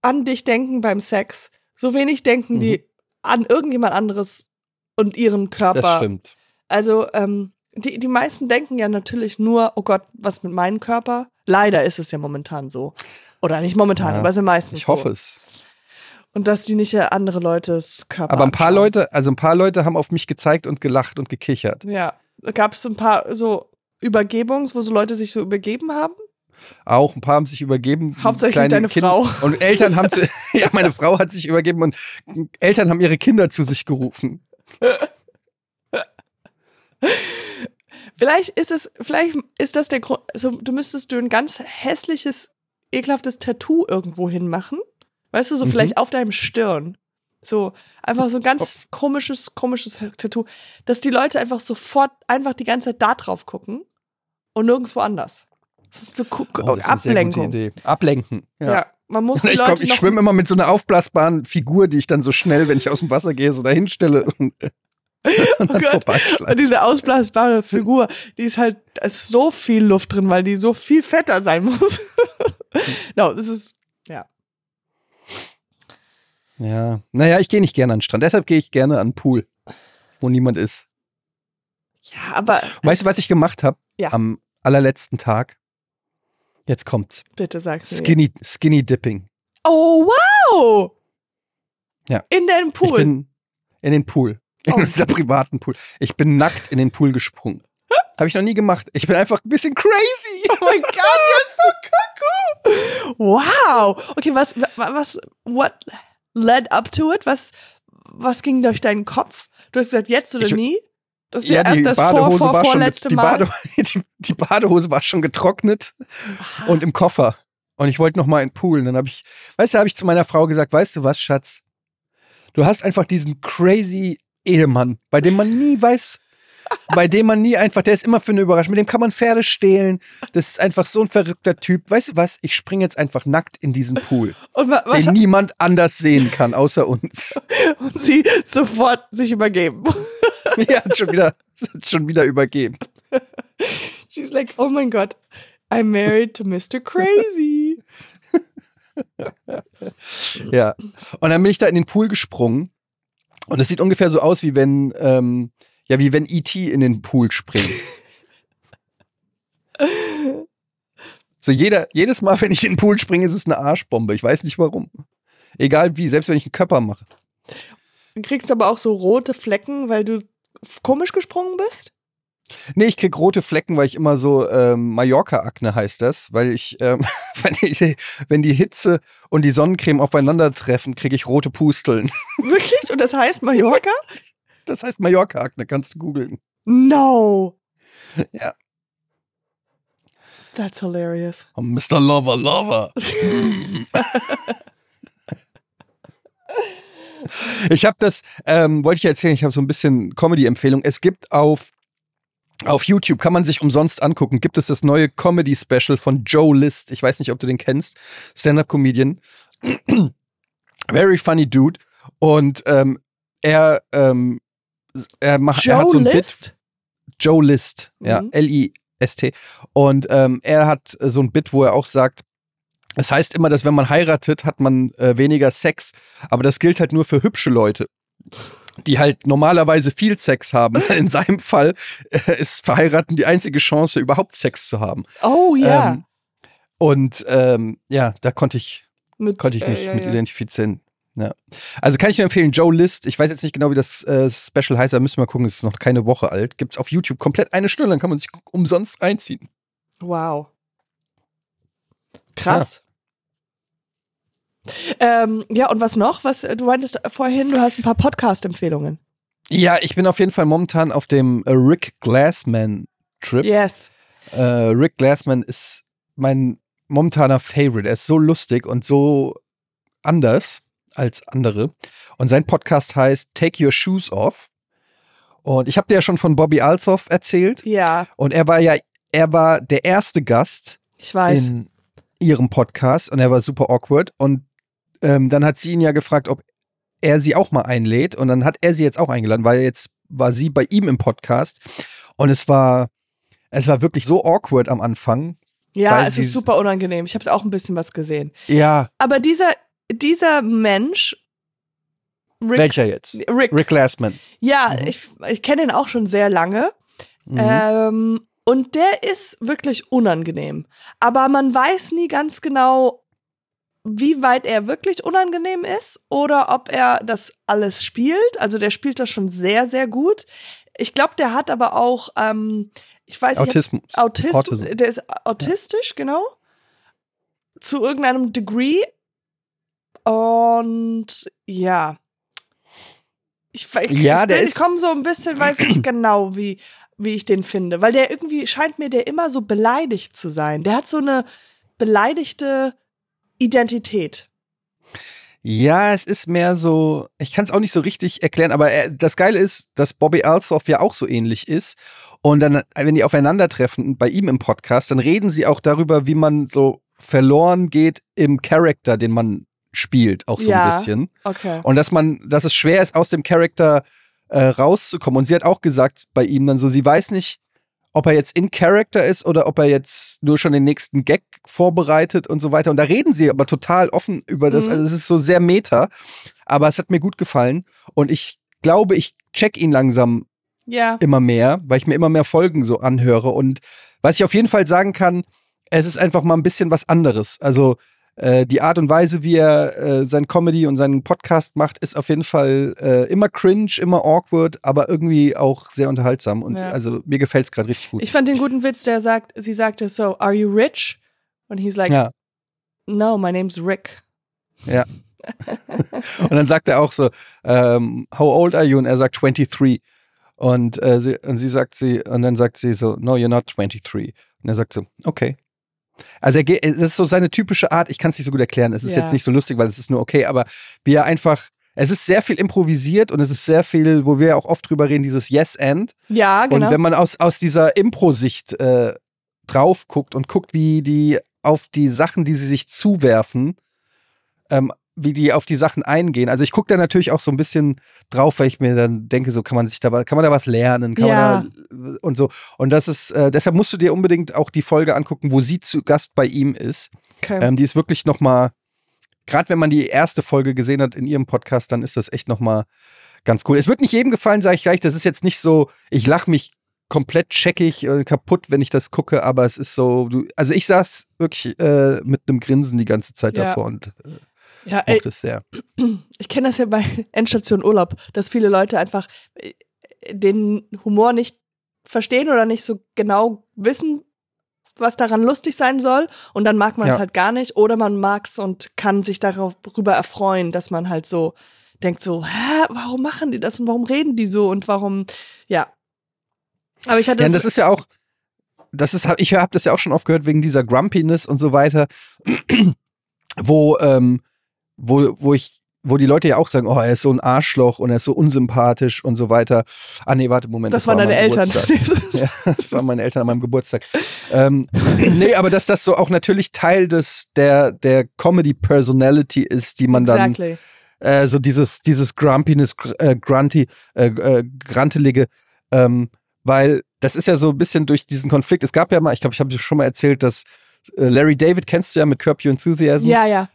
an dich denken beim Sex, so wenig denken Mhm. die an irgendjemand anderes und ihren Körper. Das stimmt. Also, ähm, die, die meisten denken ja natürlich nur, oh Gott, was mit meinem Körper? Leider ist es ja momentan so. Oder nicht momentan, Ja, aber es ist meistens Ich hoffe so. es. Und dass die nicht andere Leutes Körper Aber ein paar anschauen. Leute, also ein paar Leute haben auf mich gezeigt und gelacht und gekichert. Ja, gab es ein paar so Übergebungs, wo so Leute sich so übergeben haben? Auch ein paar haben sich übergeben. Hauptsächlich deine Kinder- Frau. Und Eltern haben zu, [laughs] [laughs] ja, meine Frau hat sich übergeben und Eltern haben ihre Kinder zu sich gerufen. [laughs] Vielleicht ist es, vielleicht ist das der Grund, also du müsstest du ein ganz hässliches, ekelhaftes Tattoo irgendwo hinmachen. Weißt du, so Mhm. vielleicht auf deinem Stirn. So, einfach so ein ganz Kopf. komisches, komisches Tattoo, dass die Leute einfach sofort einfach die ganze Zeit da drauf gucken und nirgendwo anders. Das ist so Oh, das ist eine sehr gute Ablenkung. Idee. Ablenken. Ja. Ja. Man muss [laughs] die Ich, Leute ich schwimme immer mit so einer aufblasbaren Figur, die ich dann so schnell, wenn ich aus dem Wasser gehe, so dahin stelle und, [laughs] und dann Oh Gott. Und diese ausblasbare Figur, die ist halt, da ist so viel Luft drin, weil die so viel fetter sein muss. [laughs] no, das ist, ja. Ja, naja, ich gehe nicht gerne an den Strand. Deshalb gehe ich gerne an den Pool, wo niemand ist. Ja, aber Weißt du, was ich gemacht habe Ja. am allerletzten Tag? Jetzt kommt's. bitte sag's mir. Skinny, Skinny Dipping. Oh, wow! Ja. In den Ich Pool. bin in den Pool. [laughs] In Oh. unser privaten Pool. Ich bin nackt in den Pool gesprungen. Habe ich noch nie gemacht. Ich bin einfach ein bisschen crazy. Oh mein Gott, you're so cuckoo. Wow. Okay, was, wa- was, what led up to it? Was, was ging durch deinen Kopf? Du hast gesagt, jetzt oder Ich- nie? Das ist ja, Ja, die erst das vor, Badehose vor, war schon vorletzte die, Mal. Bade, [laughs] die, die Badehose war schon getrocknet und im Koffer. Und ich wollte noch mal in den Pool. Und dann habe ich, weißt du, habe ich zu meiner Frau gesagt, weißt du was, Schatz? Du hast einfach diesen crazy Ehemann, bei dem man nie weiß, bei dem man nie einfach, der ist immer für eine Überraschung. Mit dem kann man Pferde stehlen. Das ist einfach so ein verrückter Typ. Weißt du was? Ich springe jetzt einfach nackt in diesen Pool, den niemand anders sehen kann, außer uns. [laughs] und sie sofort sich übergeben. [laughs] Ja, hat schon wieder, hat schon wieder übergeben. She's like, oh mein Gott, I'm married to Mr. Crazy. [laughs] Ja. Und dann bin ich da in den Pool gesprungen. Und es sieht ungefähr so aus, wie wenn, ähm, ja, wie wenn E.T. in den Pool springt. [laughs] So jeder, jedes Mal, wenn ich in den Pool springe, ist es eine Arschbombe. Ich weiß nicht warum. Egal wie, selbst wenn ich einen Körper mache. Du kriegst aber auch so rote Flecken, weil du komisch gesprungen bist? Nee, ich krieg rote Flecken, weil ich immer so ähm, Mallorca-Akne heißt das, weil ich, ähm, [laughs] wenn, ich, wenn die Hitze und die Sonnencreme aufeinandertreffen, kriege ich rote Pusteln. [laughs] Wirklich? Und das heißt Mallorca? Das heißt Mallorca-Akne, kannst du googeln. No. Ja. That's hilarious. Oh, Mr. Lover, Lover. [laughs] ich habe das, ähm, wollte ich erzählen, ich habe so ein bisschen Comedy-Empfehlung. Es gibt auf, auf YouTube, kann man sich umsonst angucken, gibt es das neue Comedy-Special von Joe List. Ich weiß nicht, ob du den kennst. Stand-Up-Comedian. [clears throat] Very funny dude. Und ähm, er, ähm, er, macht, er hat so ein Bit. List? Joe List, ja, Mhm. L-I-S-T. Und ähm, er hat äh, so ein Bit, wo er auch sagt, es heißt immer, dass wenn man heiratet, hat man äh, weniger Sex. Aber das gilt halt nur für hübsche Leute, die halt normalerweise viel Sex haben. [laughs] In seinem Fall äh, ist Verheiraten die einzige Chance, überhaupt Sex zu haben. Oh ja. Ähm, und ähm, ja, da konnte ich, mit, konnte ich äh, nicht ja, mit ja. identifizieren. Ja. Also kann ich nur empfehlen, Joe List. Ich weiß jetzt nicht genau, wie das äh, Special heißt, da müssen wir mal gucken, es ist noch keine Woche alt. Gibt's auf YouTube komplett eine Stunde, dann kann man sich umsonst reinziehen. Wow. Krass. Ja. Ähm, ja, und was noch? Was du meintest vorhin, du hast ein paar Podcast-Empfehlungen. Ja, ich bin auf jeden Fall momentan auf dem äh, Rick Glassman Trip. Yes. Äh, Rick Glassman ist mein momentaner Favorite. Er ist so lustig und so anders als andere. Und sein Podcast heißt Take Your Shoes Off. Und ich habe dir ja schon von Bobby Alshoff erzählt. Ja, Und er war ja, er war der erste Gast ich weiß. in ihrem Podcast und er war super awkward. Und ähm, dann hat sie ihn ja gefragt, ob er sie auch mal einlädt. Und dann hat er sie jetzt auch eingeladen, weil jetzt war sie bei ihm im Podcast. Und es war, es war wirklich so awkward am Anfang. ja, es ist super unangenehm. Ich habe auch ein bisschen was gesehen. Ja, Aber dieser, dieser Mensch, Rick, welcher jetzt? Rick, Rick Glassman. ja, Mhm. ich, ich kenne ihn auch schon sehr lange. Mhm. Ähm, und der ist wirklich unangenehm. Aber man weiß nie ganz genau, wie weit er wirklich unangenehm ist oder ob er das alles spielt. Also der spielt das schon sehr, sehr gut. Ich glaube, der hat aber auch, ähm, ich weiß nicht, Autismus. Autismus, Autism. der ist autistisch, genau. Zu irgendeinem Degree. Und ja. Ich, ich, Ja, ich, ich komme so ein bisschen, weiß nicht [clears throat] genau, wie, wie ich den finde. Weil der irgendwie scheint mir der immer so beleidigt zu sein. Der hat so eine beleidigte Identität. Ja, es ist mehr so, ich kann es auch nicht so richtig erklären, aber er, das Geile ist, dass Bobby Alshoff ja auch so ähnlich ist. Und dann, wenn die aufeinandertreffen bei ihm im Podcast, dann reden sie auch darüber, wie man so verloren geht im Charakter, den man spielt, auch so Ja. ein bisschen. Okay. Und dass man, dass es schwer ist, aus dem Charakter äh, rauszukommen. Und sie hat auch gesagt bei ihm dann so, sie weiß nicht, ob er jetzt in Character ist oder ob er jetzt nur schon den nächsten Gag vorbereitet und so weiter. Und da reden sie aber total offen über das. Mhm. Also es ist so sehr meta. Aber es hat mir gut gefallen. Und ich glaube, ich check ihn langsam Ja. immer mehr, weil ich mir immer mehr Folgen so anhöre. Und was ich auf jeden Fall sagen kann, es ist einfach mal ein bisschen was anderes. Also äh, die Art und Weise, wie er äh, sein Comedy und seinen Podcast macht, ist auf jeden Fall äh, immer cringe, immer awkward, aber irgendwie auch sehr unterhaltsam. Und Ja. also mir gefällt es gerade richtig gut. Ich fand den guten Witz, der sagt, sie sagte so, are you rich? Und he's like, ja. no, my name's Rick. [laughs] Und dann sagt er auch so, ähm, how old are you? Und er sagt 23. Und, äh, sie, und sie sagt sie, und dann sagt sie so, no, you're not 23. Und er sagt so, okay. Also er geht, das ist so seine typische Art, ich kann es nicht so gut erklären, es ist Ja. jetzt nicht so lustig, weil es ist nur okay, aber wie er einfach, es ist sehr viel improvisiert und es ist sehr viel, wo wir ja auch oft drüber reden, dieses Yes-And. Ja, genau. Und wenn man aus, aus dieser Impro-Sicht äh, drauf guckt und guckt, wie die auf die Sachen, die sie sich zuwerfen, ähm, wie die auf die Sachen eingehen. Also ich gucke da natürlich auch so ein bisschen drauf, weil ich mir dann denke, so kann man sich da kann man da was lernen, kann Ja. man da und so. Und das ist, äh, deshalb musst du dir unbedingt auch die Folge angucken, wo sie zu Gast bei ihm ist. okay. Ähm, die ist wirklich nochmal, gerade wenn man die erste Folge gesehen hat in ihrem Podcast, dann ist das echt nochmal ganz cool. Es wird nicht jedem gefallen, sage ich gleich. Das ist jetzt nicht so, ich lache mich komplett checkig äh, kaputt, wenn ich das gucke, aber es ist so, du, also ich saß wirklich äh, mit einem Grinsen die ganze Zeit Ja. davor und äh, ja, mochte es sehr. [clears throat] ich kenne das ja bei [laughs] Endstation Urlaub, dass viele Leute einfach äh, den Humor nicht verstehen oder nicht so genau wissen, was daran lustig sein soll. Und dann mag man es Ja. halt gar nicht. Oder man mag es und kann sich darüber erfreuen, dass man halt so denkt so, hä, warum machen die das und warum reden die so und warum, ja. Aber ich hatte Ja, das ist ja auch, das ist, ich habe das ja auch schon oft gehört wegen dieser Grumpiness und so weiter, [clears throat] wo, ähm, wo, wo ich, wo die Leute ja auch sagen, oh, er ist so ein Arschloch und er ist so unsympathisch und so weiter. Ah nee, warte, Moment. das, waren war deine Eltern. [laughs] Ja, das waren meine Eltern an meinem Geburtstag. Ähm, [clears throat] nee, aber dass das so auch natürlich Teil des, der, der Comedy-Personality ist, die man dann exactly. äh, so dieses, dieses Grumpiness, gr- äh, Grunty, äh, äh, Grantelige, ähm, weil das ist ja so ein bisschen durch diesen Konflikt. Es gab ja mal, ich glaube, ich habe dir schon mal erzählt, dass äh, Larry David kennst du ja mit Curb Your Enthusiasm. Ja, ja.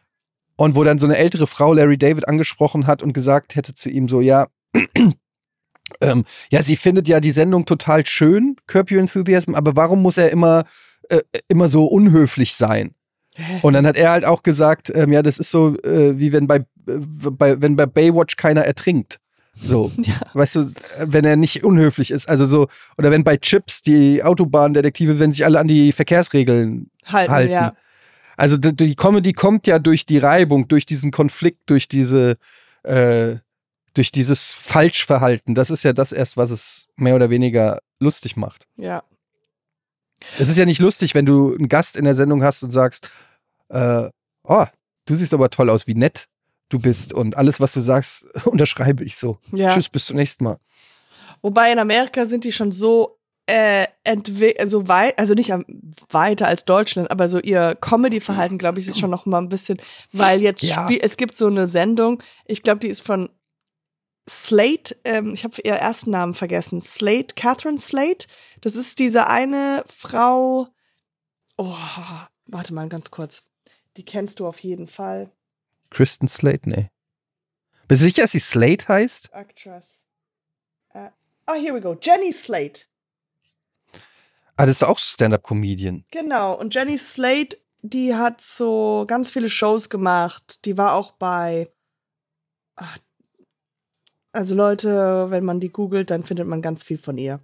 Und wo dann so eine ältere Frau Larry David angesprochen hat und gesagt hätte zu ihm so, ja, [clears throat] ähm, ja, sie findet ja die Sendung total schön, Curb Your Enthusiasm, aber warum muss er immer, äh, immer so unhöflich sein? Und dann hat er halt auch gesagt, ähm, ja, das ist so, äh, wie wenn bei, äh, bei, wenn bei Baywatch keiner ertrinkt. So, [laughs] Ja. weißt du, wenn er nicht unhöflich ist. Also so, oder wenn bei Chips die Autobahndetektive, wenn sich alle an die Verkehrsregeln Halten, halten. ja. Also die Comedy kommt ja durch die Reibung, durch diesen Konflikt, durch diese, äh, durch dieses Falschverhalten. Das ist ja das erst, was es mehr oder weniger lustig macht. Ja. Es ist ja nicht lustig, wenn du einen Gast in der Sendung hast und sagst, äh, oh, du siehst aber toll aus, wie nett du bist und alles, was du sagst, [laughs] unterschreibe ich so. Ja. Tschüss, bis zum nächsten Mal. Wobei in Amerika sind die schon so äh, also weit, also nicht weiter als Deutschland, aber so ihr Comedy-Verhalten, glaube ich, ist schon noch mal ein bisschen, weil jetzt Ja. es gibt so eine Sendung, ich glaube, die ist von Slate, ähm, ich habe ihr ersten Namen vergessen, Slate, Catherine Slate. Das ist diese eine Frau. Oh, warte mal ganz kurz. Die kennst du auf jeden Fall. Kristen Slate, nee. Bist du sicher, dass sie Slate heißt? Actress. Äh, oh, here we go. Jenny Slate. Ah, das ist auch Stand-Up-Comedian. Genau, und Jenny Slate, die hat so ganz viele Shows gemacht. Die war auch bei. Ach, also Leute, wenn man die googelt, dann findet man ganz viel von ihr.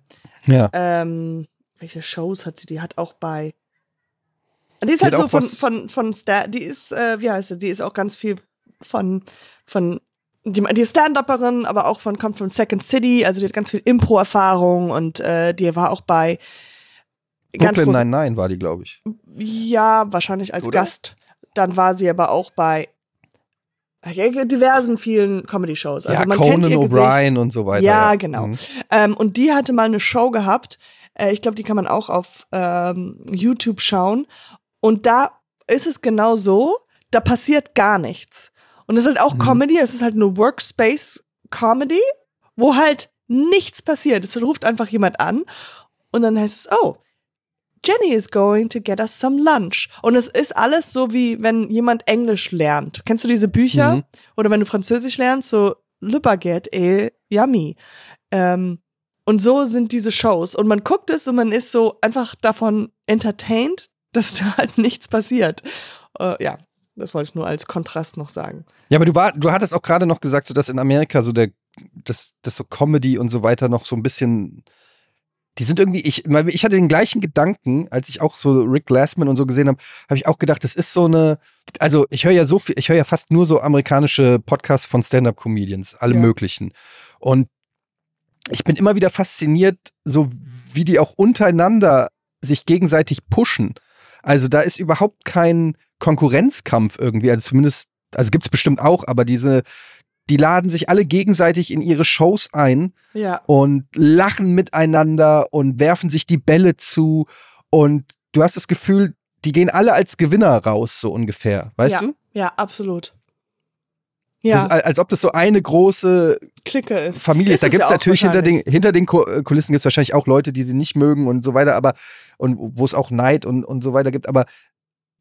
Ja. Ähm, welche Shows hat sie? Die hat auch bei. Die ist Die halt so von, von, von Sta die ist, äh, wie heißt sie? Die ist auch ganz viel von, von, die, die ist Stand-Upperin, aber auch von, kommt von Second City, also die hat ganz viel Impro-Erfahrung und äh, die war auch bei ganz Brooklyn großen- 99 war die, glaube ich. ja, wahrscheinlich als Oder? Gast. Dann war sie aber auch bei ja, diversen vielen Comedy-Shows. Also ja, man kennt Conan ihr Gesicht. O'Brien und so weiter. Ja, genau. Mhm. Ähm, und die hatte mal eine Show gehabt. Äh, ich glaube, die kann man auch auf ähm, YouTube schauen. Und da ist es genau so, da passiert gar nichts. Und es ist halt auch Mhm. Comedy, es ist halt eine Workspace-Comedy, wo halt nichts passiert. Es ruft einfach jemand an und dann heißt es, oh, Jenny is going to get us some lunch. Und es ist alles so, wie wenn jemand Englisch lernt. Kennst du diese Bücher? Mhm. Oder wenn du Französisch lernst, so Le Baguette et Yummy. Ähm, und so sind diese Shows. Und man guckt es und man ist so einfach davon entertained, [laughs] dass da halt nichts passiert. Äh, ja, das wollte ich nur als Kontrast noch sagen. Ja, aber du, war, du hattest auch gerade noch gesagt, so dass in Amerika so der, das, das so Comedy und so weiter noch so ein bisschen. Die sind irgendwie, ich, ich hatte den gleichen Gedanken, als ich auch so Rick Glassman und so gesehen habe, habe ich auch gedacht, das ist so eine, also ich höre ja so viel, ich höre ja fast nur so amerikanische Podcasts von Stand-Up-Comedians, alle Ja. möglichen. Und ich bin immer wieder fasziniert, so wie die auch untereinander sich gegenseitig pushen. Also da ist überhaupt kein Konkurrenzkampf irgendwie, also zumindest, also gibt es bestimmt auch, aber diese, die laden sich alle gegenseitig in ihre Shows ein Ja. und lachen miteinander und werfen sich die Bälle zu und du hast das Gefühl, die gehen alle als Gewinner raus, so ungefähr, weißt ja. du? Ja, absolut. Das Ja, ist, als ob das so eine große Klicke ist. Familie ist. Da gibt es ja natürlich hinter den, hinter den äh, Kulissen gibt es wahrscheinlich auch Leute, die sie nicht mögen und so weiter, aber und wo es auch Neid und, und so weiter gibt. Aber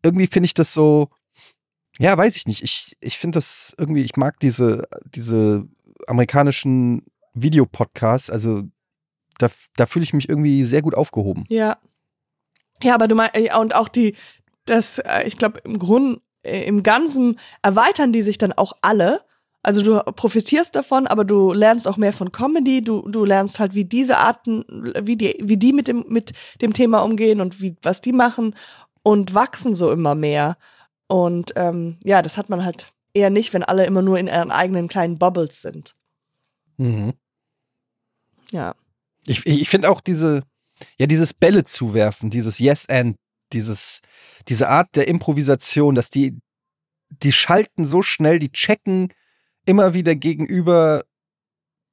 irgendwie finde ich das so, ja, weiß ich nicht. Ich, ich finde das irgendwie, ich mag diese, diese amerikanischen Videopodcasts, also da, da fühle ich mich irgendwie sehr gut aufgehoben. Ja. Ja, aber du meinst, ja, und auch die, das, äh, ich glaube, im Grund, äh, im Ganzen erweitern die sich dann auch alle. Also du profitierst davon, aber du lernst auch mehr von Comedy, du, du lernst halt, wie diese Arten, wie die, wie die mit dem, mit dem Thema umgehen und wie, was die machen und wachsen so immer mehr. Und ähm, ja, das hat man halt eher nicht, wenn alle immer nur in ihren eigenen kleinen Bubbles sind. Mhm. Ja. Ich, ich finde auch diese, ja, dieses Bälle zuwerfen, dieses Yes and, dieses, diese Art der Improvisation, dass die, die schalten so schnell, die checken immer wieder gegenüber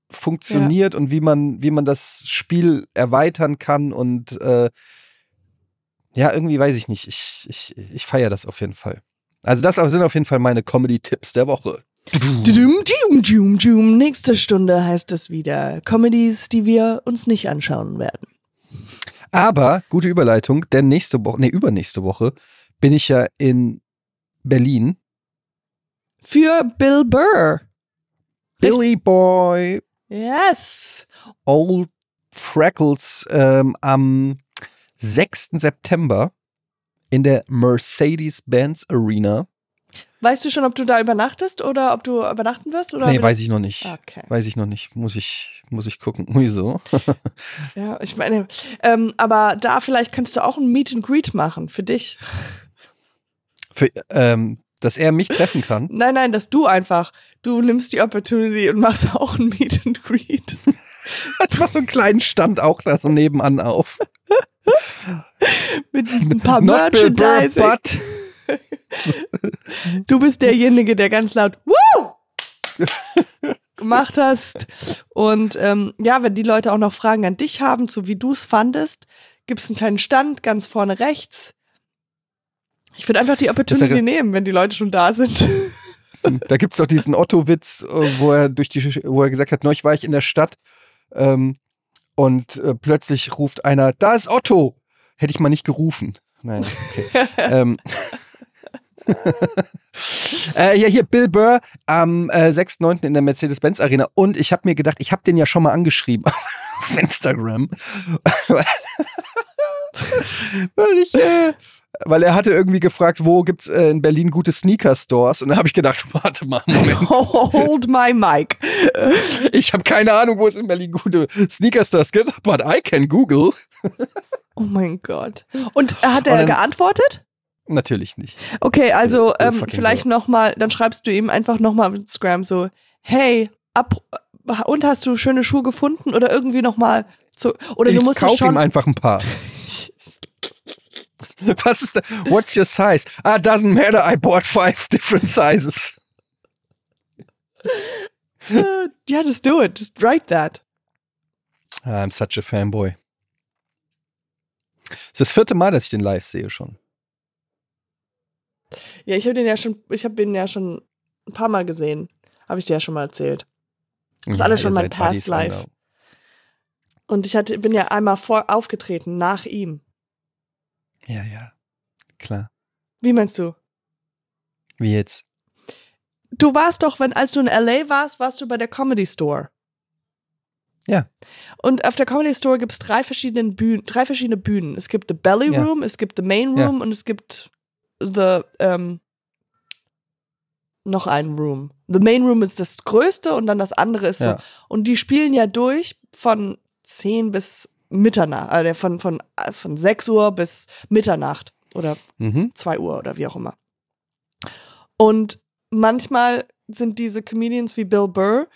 funktioniert und wie man, wie man das Spiel erweitern kann und äh, ja, irgendwie weiß ich nicht. Ich, ich, ich feiere das auf jeden Fall. Also das sind auf jeden Fall meine Comedy-Tipps der Woche. Nächste Stunde heißt es wieder Comedies, die wir uns nicht anschauen werden. Aber gute Überleitung, denn nächste Woche, nee, übernächste Woche bin ich ja in Berlin. Für Bill Burr. Billy Boy, Yes. Old Freckles ähm, am 6. September in der Mercedes-Benz Arena. Weißt du schon, ob du da übernachtest oder ob du übernachten wirst? Oder nee, weiß ich noch nicht. Okay. Weiß ich noch nicht. Muss ich, muss ich gucken. [laughs] Wieso? Ja, ich meine, ähm, aber da vielleicht könntest du auch ein Meet and Greet machen für dich. Für, ähm, dass er mich treffen kann. [laughs] Nein, nein, dass du einfach, du nimmst die Opportunity und machst [laughs] auch ein Meet and Greet. Ich mach so einen kleinen Stand auch da so nebenan auf. Mit ein paar Not Bill Burr. Du bist derjenige, der ganz laut Woo! gemacht hast. Und ähm, ja, wenn die Leute auch noch Fragen an dich haben, zu wie du es fandest, gibt es einen kleinen Stand ganz vorne rechts. Ich würde einfach die Opportunity wäre- nehmen, wenn die Leute schon da sind. Da gibt's doch diesen Otto-Witz, äh, wo er durch die, wo er gesagt hat, neulich war ich in der Stadt ähm, und äh, plötzlich ruft einer, da ist Otto. Hätte ich mal nicht gerufen. Nein, okay. [laughs] ähm. [laughs] äh, ja, hier Bill Burr am äh, 6.9. in der Mercedes-Benz Arena. Und ich habe mir gedacht, ich habe den ja schon mal angeschrieben [laughs] auf Instagram. Weil ich, äh, weil er hatte irgendwie gefragt, wo gibt's äh, in Berlin gute Sneaker-Stores? Und da habe ich gedacht, [laughs] warte mal, Moment. [laughs] Hold my mic. Ich habe keine Ahnung, wo es in Berlin gute Sneaker-Stores gibt, but I can Google. Oh mein Gott. Und hat Und er dann- geantwortet? Natürlich nicht. Okay, also Bill ähm, vielleicht Burr. noch mal, dann schreibst du ihm einfach noch mal auf Instagram so, hey, ab, und hast du schöne Schuhe gefunden oder irgendwie noch mal zu, oder du ich musst es kauf schon ihm einfach ein paar. [laughs] [laughs] Was ist da? What's your size? Ah, doesn't matter. I bought five different sizes. Uh, [laughs] yeah, just do it. Just write that. I'm such a fanboy. Das ist das vierte Mal, dass ich den live sehe schon. Ja, ich habe den ja schon, ich habe den ja schon ein paar Mal gesehen. Habe ich dir ja schon mal erzählt. Das ist alles schon mein Past Life. Und ich hatte, bin ja einmal vor aufgetreten nach ihm. Ja, ja. Klar. Wie meinst du? Wie jetzt? Du warst doch, wenn, als du in LA warst, warst du bei der Comedy Store. Ja. Und auf der Comedy Store gibt es drei verschiedene Bühnen, drei verschiedene Bühnen. Es gibt The Belly Ja. Room, es gibt The Main Ja. Room und es gibt The ähm, noch einen Room. The Main Room ist das größte und dann das andere ist so. Ja. Und die spielen ja durch von 10 bis Mitternacht, äh, von, von, äh, von 6 Uhr bis Mitternacht oder Mhm. 2 Uhr oder wie auch immer. Und manchmal sind diese Comedians wie Bill Burr,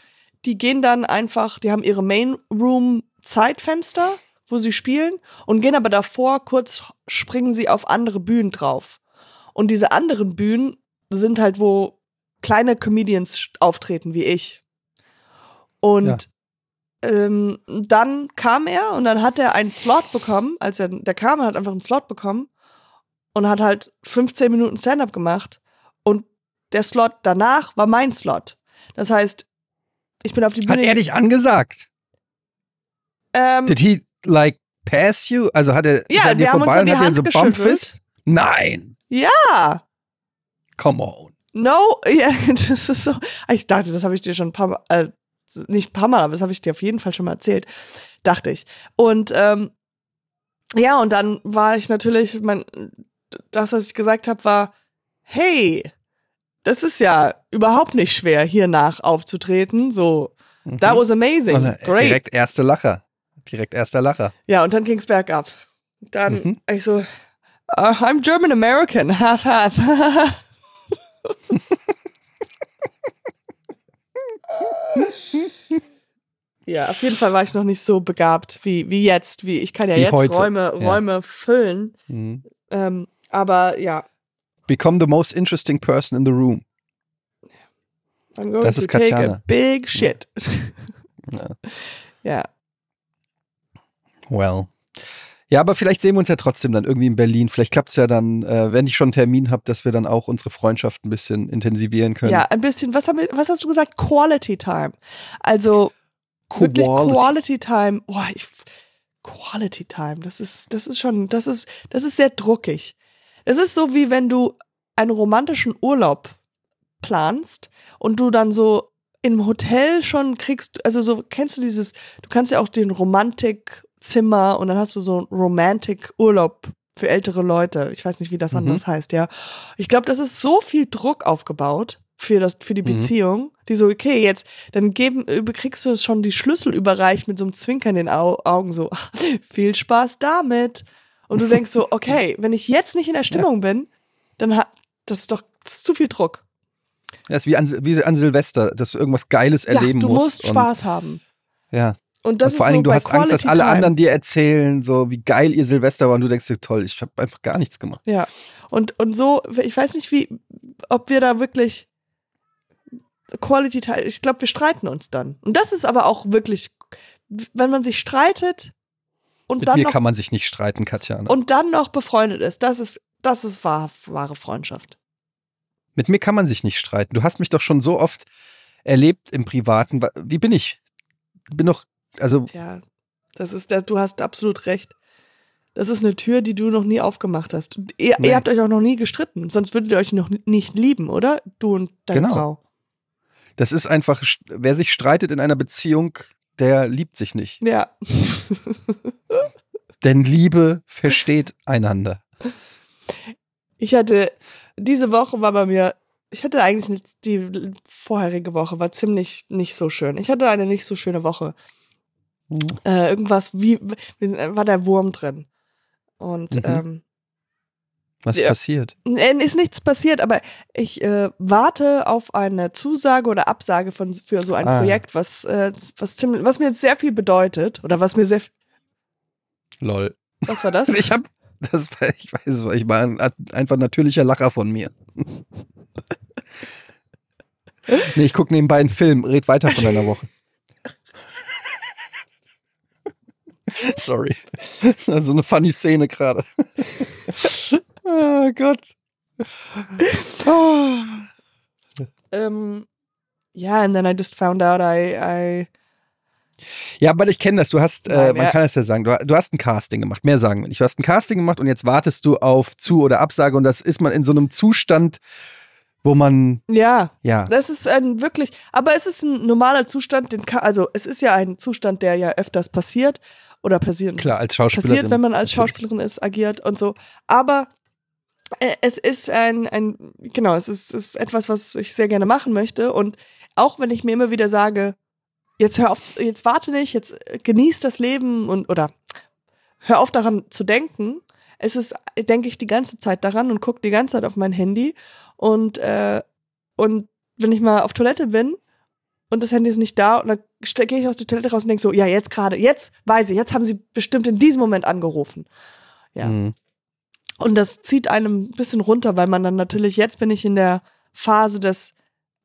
die gehen dann einfach, die haben ihre Main Room Zeitfenster, wo sie spielen und gehen aber davor kurz springen sie auf andere Bühnen drauf. Und diese anderen Bühnen sind halt, wo kleine Comedians auftreten wie ich. Und ähm, dann kam er und dann hat er einen Slot bekommen, als er der kam, er hat einfach einen Slot bekommen und hat halt 15 Minuten Stand-up gemacht und der Slot danach war mein Slot. Das heißt, ich bin auf die Hat Bühne. er dich angesagt? ähm, Did he like pass you? Also hat er Ja, ist dir vorbei und hat dir so. Bumpfist? Nein. ja, Come on. no, [laughs] ja, das ist so. Ich dachte, das habe ich dir schon ein paar Mal, äh, nicht ein paar Mal, aber das habe ich dir auf jeden Fall schon mal erzählt, dachte ich. Und ähm, ja, und dann war ich natürlich, mein, das, was ich gesagt habe, war, hey, das ist ja überhaupt nicht schwer, hier nach aufzutreten. So, Mhm. that was amazing, great. Direkt erste Lacher. Direkt erster Lacher. Ja, und dann ging's bergab. Dann Mhm. ich so, uh, I'm German American, half [laughs] [laughs] [laughs] half. Ja, auf jeden Fall war ich noch nicht so begabt wie wie jetzt, wie ich kann ja Wie jetzt heute, Räume ja. Räume füllen, Mhm. ähm, aber ja, Become the most interesting person in the room. I'm going Das to ist take a Katjana. big shit. Ja. [laughs] ja, Well. Ja, aber vielleicht sehen wir uns ja trotzdem dann irgendwie in Berlin. Vielleicht klappt es ja dann, äh, wenn ich schon einen Termin habe, dass wir dann auch unsere Freundschaft ein bisschen intensivieren können. ja, ein bisschen. Was haben wir, was hast du gesagt? Quality Time. Also wirklich Quality. Quality Time. Boah, ich, Quality Time, das ist, das ist schon, das ist, das ist sehr druckig. Es ist so, wie wenn du einen romantischen Urlaub planst und du dann so im Hotel schon kriegst, also so, kennst du dieses, du kannst ja auch den Romantikzimmer und dann hast du so einen Romantik-Urlaub für ältere Leute. Ich weiß nicht, wie das Mhm. anders heißt, ja. Ich glaube, das ist so viel Druck aufgebaut für das, für die Mhm. Beziehung, die so, okay, jetzt, dann geben, kriegst du es schon die Schlüssel überreicht mit so einem Zwinkern in den Au Augen, so, [laughs] viel Spaß damit. Und du denkst so, [laughs] okay, wenn ich jetzt nicht in der Stimmung bin, dann hat, das ist doch, das ist zu viel Druck. Das ist wie an, wie an Silvester, dass du irgendwas Geiles erleben ja, du musst. musst Spaß haben. Ja. Und das und vor allen so Dingen, du bei hast Angst, dass alle Time. anderen dir erzählen, so wie geil ihr Silvester war und du denkst dir, toll, ich habe einfach gar nichts gemacht. Ja. Und, und so, ich weiß nicht, wie, ob wir da wirklich Quality Time, ich glaube, wir streiten uns dann. Und das ist aber auch wirklich, wenn man sich streitet und Mit dann mir noch, kann man sich nicht streiten, Katjana. und dann noch befreundet ist, das ist, das ist wahr, wahre Freundschaft. Mit mir kann man sich nicht streiten. Du hast mich doch schon so oft erlebt im Privaten. Wie bin ich? Bin doch, also Ja, das ist, du hast absolut recht. Das ist eine Tür, die du noch nie aufgemacht hast. Ihr, Nee. ihr habt euch auch noch nie gestritten, sonst würdet ihr euch noch nicht lieben, oder? Du und deine Genau. Frau. das ist einfach, wer sich streitet in einer Beziehung, der liebt sich nicht. Ja. [laughs] [laughs] Denn Liebe versteht einander. Ich hatte, diese Woche war bei mir, ich hatte eigentlich die vorherige Woche war ziemlich nicht so schön. Ich hatte eine nicht so schöne Woche. Äh, irgendwas, wie, war der Wurm drin. Und Mhm. ähm, Was Ja. passiert? äh, ist nichts passiert, aber ich äh, warte auf eine Zusage oder Absage von für so ein Ah. Projekt, was, äh, was ziemlich, was mir sehr viel bedeutet. Oder was mir sehr Lol. was war das? [laughs] Ich hab, das war, ich weiß es, ich war ein einfach natürlicher Lacher von mir. [laughs] nee, ich guck nebenbei einen Film, red weiter von deiner Woche. [laughs] Sorry. So eine funny Szene gerade. oh [laughs] Gott. ähm, ja, and then I just found out I, I Ja, aber ich kenne das. Du hast, äh, Nein, man ja. kann es ja sagen, du, du hast ein Casting gemacht. Mehr sagen wir nicht. Du hast ein Casting gemacht und jetzt wartest du auf Zu- oder Absage und das ist man in so einem Zustand, wo man, ja, ja, das ist ein wirklich, aber es ist ein normaler Zustand, den also es ist ja ein Zustand, der ja öfters passiert oder passiert. klar, als Schauspielerin. passiert, wenn man als. Schauspielerin ist, agiert und so. Aber äh, es ist ein, ein genau, es ist, es ist etwas, was ich sehr gerne machen möchte. Und auch wenn ich mir immer wieder sage, jetzt hör auf, jetzt warte nicht, jetzt äh, genieß das Leben und oder hör auf daran zu denken. Es ist, denke ich die ganze Zeit daran und gucke die ganze Zeit auf mein Handy und äh, und wenn ich mal auf Toilette bin und das Handy ist nicht da und dann gehe ich aus der Toilette raus und denke so, ja, jetzt gerade, jetzt weiß ich, jetzt haben sie bestimmt in diesem Moment angerufen. Ja. Mhm. Und das zieht einem ein bisschen runter, weil man dann natürlich, jetzt bin ich in der Phase des,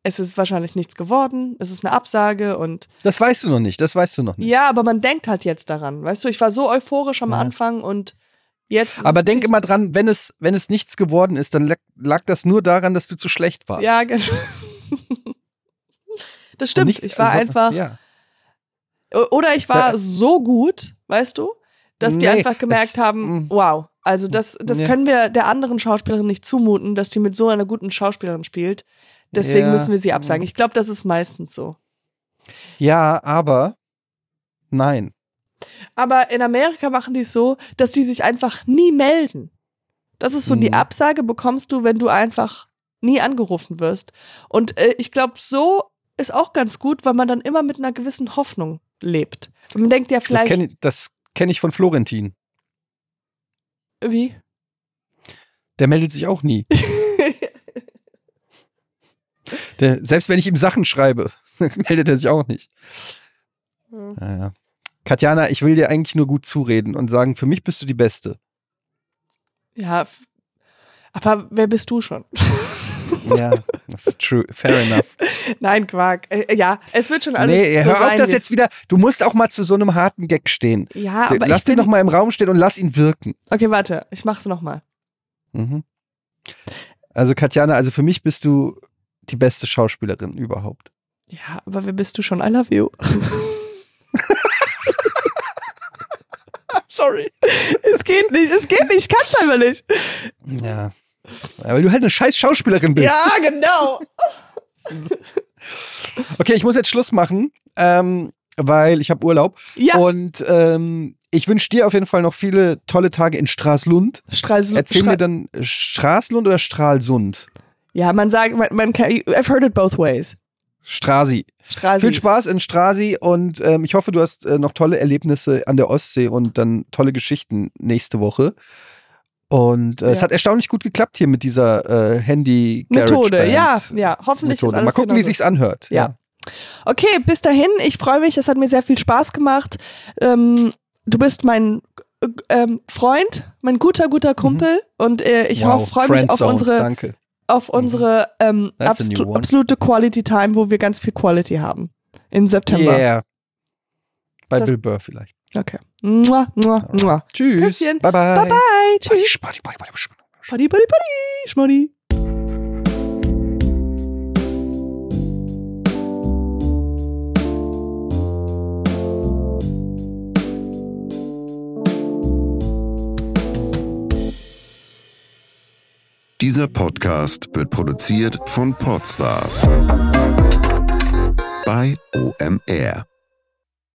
es ist wahrscheinlich nichts geworden, es ist eine Absage und Das weißt du noch nicht, das weißt du noch nicht. ja, aber man denkt halt jetzt daran. Weißt du, ich war so euphorisch am Ja. Anfang und jetzt. Aber denk immer dran, wenn es, wenn es nichts geworden ist, dann lag, lag das nur daran, dass du zu schlecht warst. Ja, genau. Das stimmt. nicht- ich war also, einfach. Ja. Oder ich war Da- so gut, weißt du, dass die Nee, einfach gemerkt es- haben, mm. wow, also das, das Ja. können wir der anderen Schauspielerin nicht zumuten, dass die mit so einer guten Schauspielerin spielt. Deswegen Ja. müssen wir sie absagen. Ich glaube, das ist meistens so. ja, aber nein. Aber in Amerika machen die es so, dass die sich einfach nie melden. Das ist so, die Mhm. Absage bekommst du, wenn du einfach nie angerufen wirst. Und äh, ich glaube, so ist auch ganz gut, weil man dann immer mit einer gewissen Hoffnung lebt. Und man denkt ja Das vielleicht, kenne ich, das kenn ich von Florentin. wie? Der meldet sich auch nie. [laughs] Der, selbst wenn ich ihm Sachen schreibe, [laughs] meldet er sich auch nicht. Naja. Katjana, ich will dir eigentlich nur gut zureden und sagen, für mich bist du die Beste. Ja, aber wer bist du schon? [laughs] Ja, das ist true. Fair enough. [laughs] Nein, Quark. Äh, ja, es wird schon alles Nee, so hör auf das jetzt wieder. Du musst auch mal zu so einem harten Gag stehen. Ja, aber lass den bin, doch mal im Raum stehen und lass ihn wirken. Okay, warte, ich mach's noch mal. Mhm. Also Katjana, also für mich bist du die beste Schauspielerin überhaupt. Ja, aber wer bist du schon? I love you. [laughs] Sorry. es geht nicht, es geht nicht, ich kann's einfach nicht. Ja. Ja. Weil du halt eine scheiß Schauspielerin bist. Ja, genau. [laughs] Okay, ich muss jetzt Schluss machen, ähm, weil ich habe Urlaub. Ja, Und ähm, ich wünsche dir auf jeden Fall noch viele tolle Tage in Straßlund. Stralsund. Erzähl mir dann äh, Straßlund oder Stralsund? Ja, man sagt, man, man kann, I've heard it both ways. Strasi. Stralsi. Viel Spaß in Strasi und ähm, ich hoffe, du hast äh, noch tolle Erlebnisse an der Ostsee und dann tolle Geschichten nächste Woche. Und äh, es Ja. hat erstaunlich gut geklappt hier mit dieser äh, handy Methode, ja, ja, hoffentlich Methode. ist alles Mal gucken, wie genauso. sich's anhört. Ja. Okay, bis dahin, ich freue mich, es hat mir sehr viel Spaß gemacht. Ähm, du bist mein äh, ähm, Freund, mein guter, guter Kumpel und äh, ich Mhm. wow, freue mich auf unsere, Danke. auf unsere ähm, That's a new absolu one. absolute Quality Time, wo wir ganz viel Quality haben. Im September. Yeah. Bei Das- Bill Burr vielleicht. Okay. Mua, mua, mua. Tschüss. Küsschen. Bye bye. Bye bye. Tschüss. buddy, buddy, buddy, buddy. Buddy, buddy, buddy. Dieser Podcast wird produziert von Podstars bei OMR.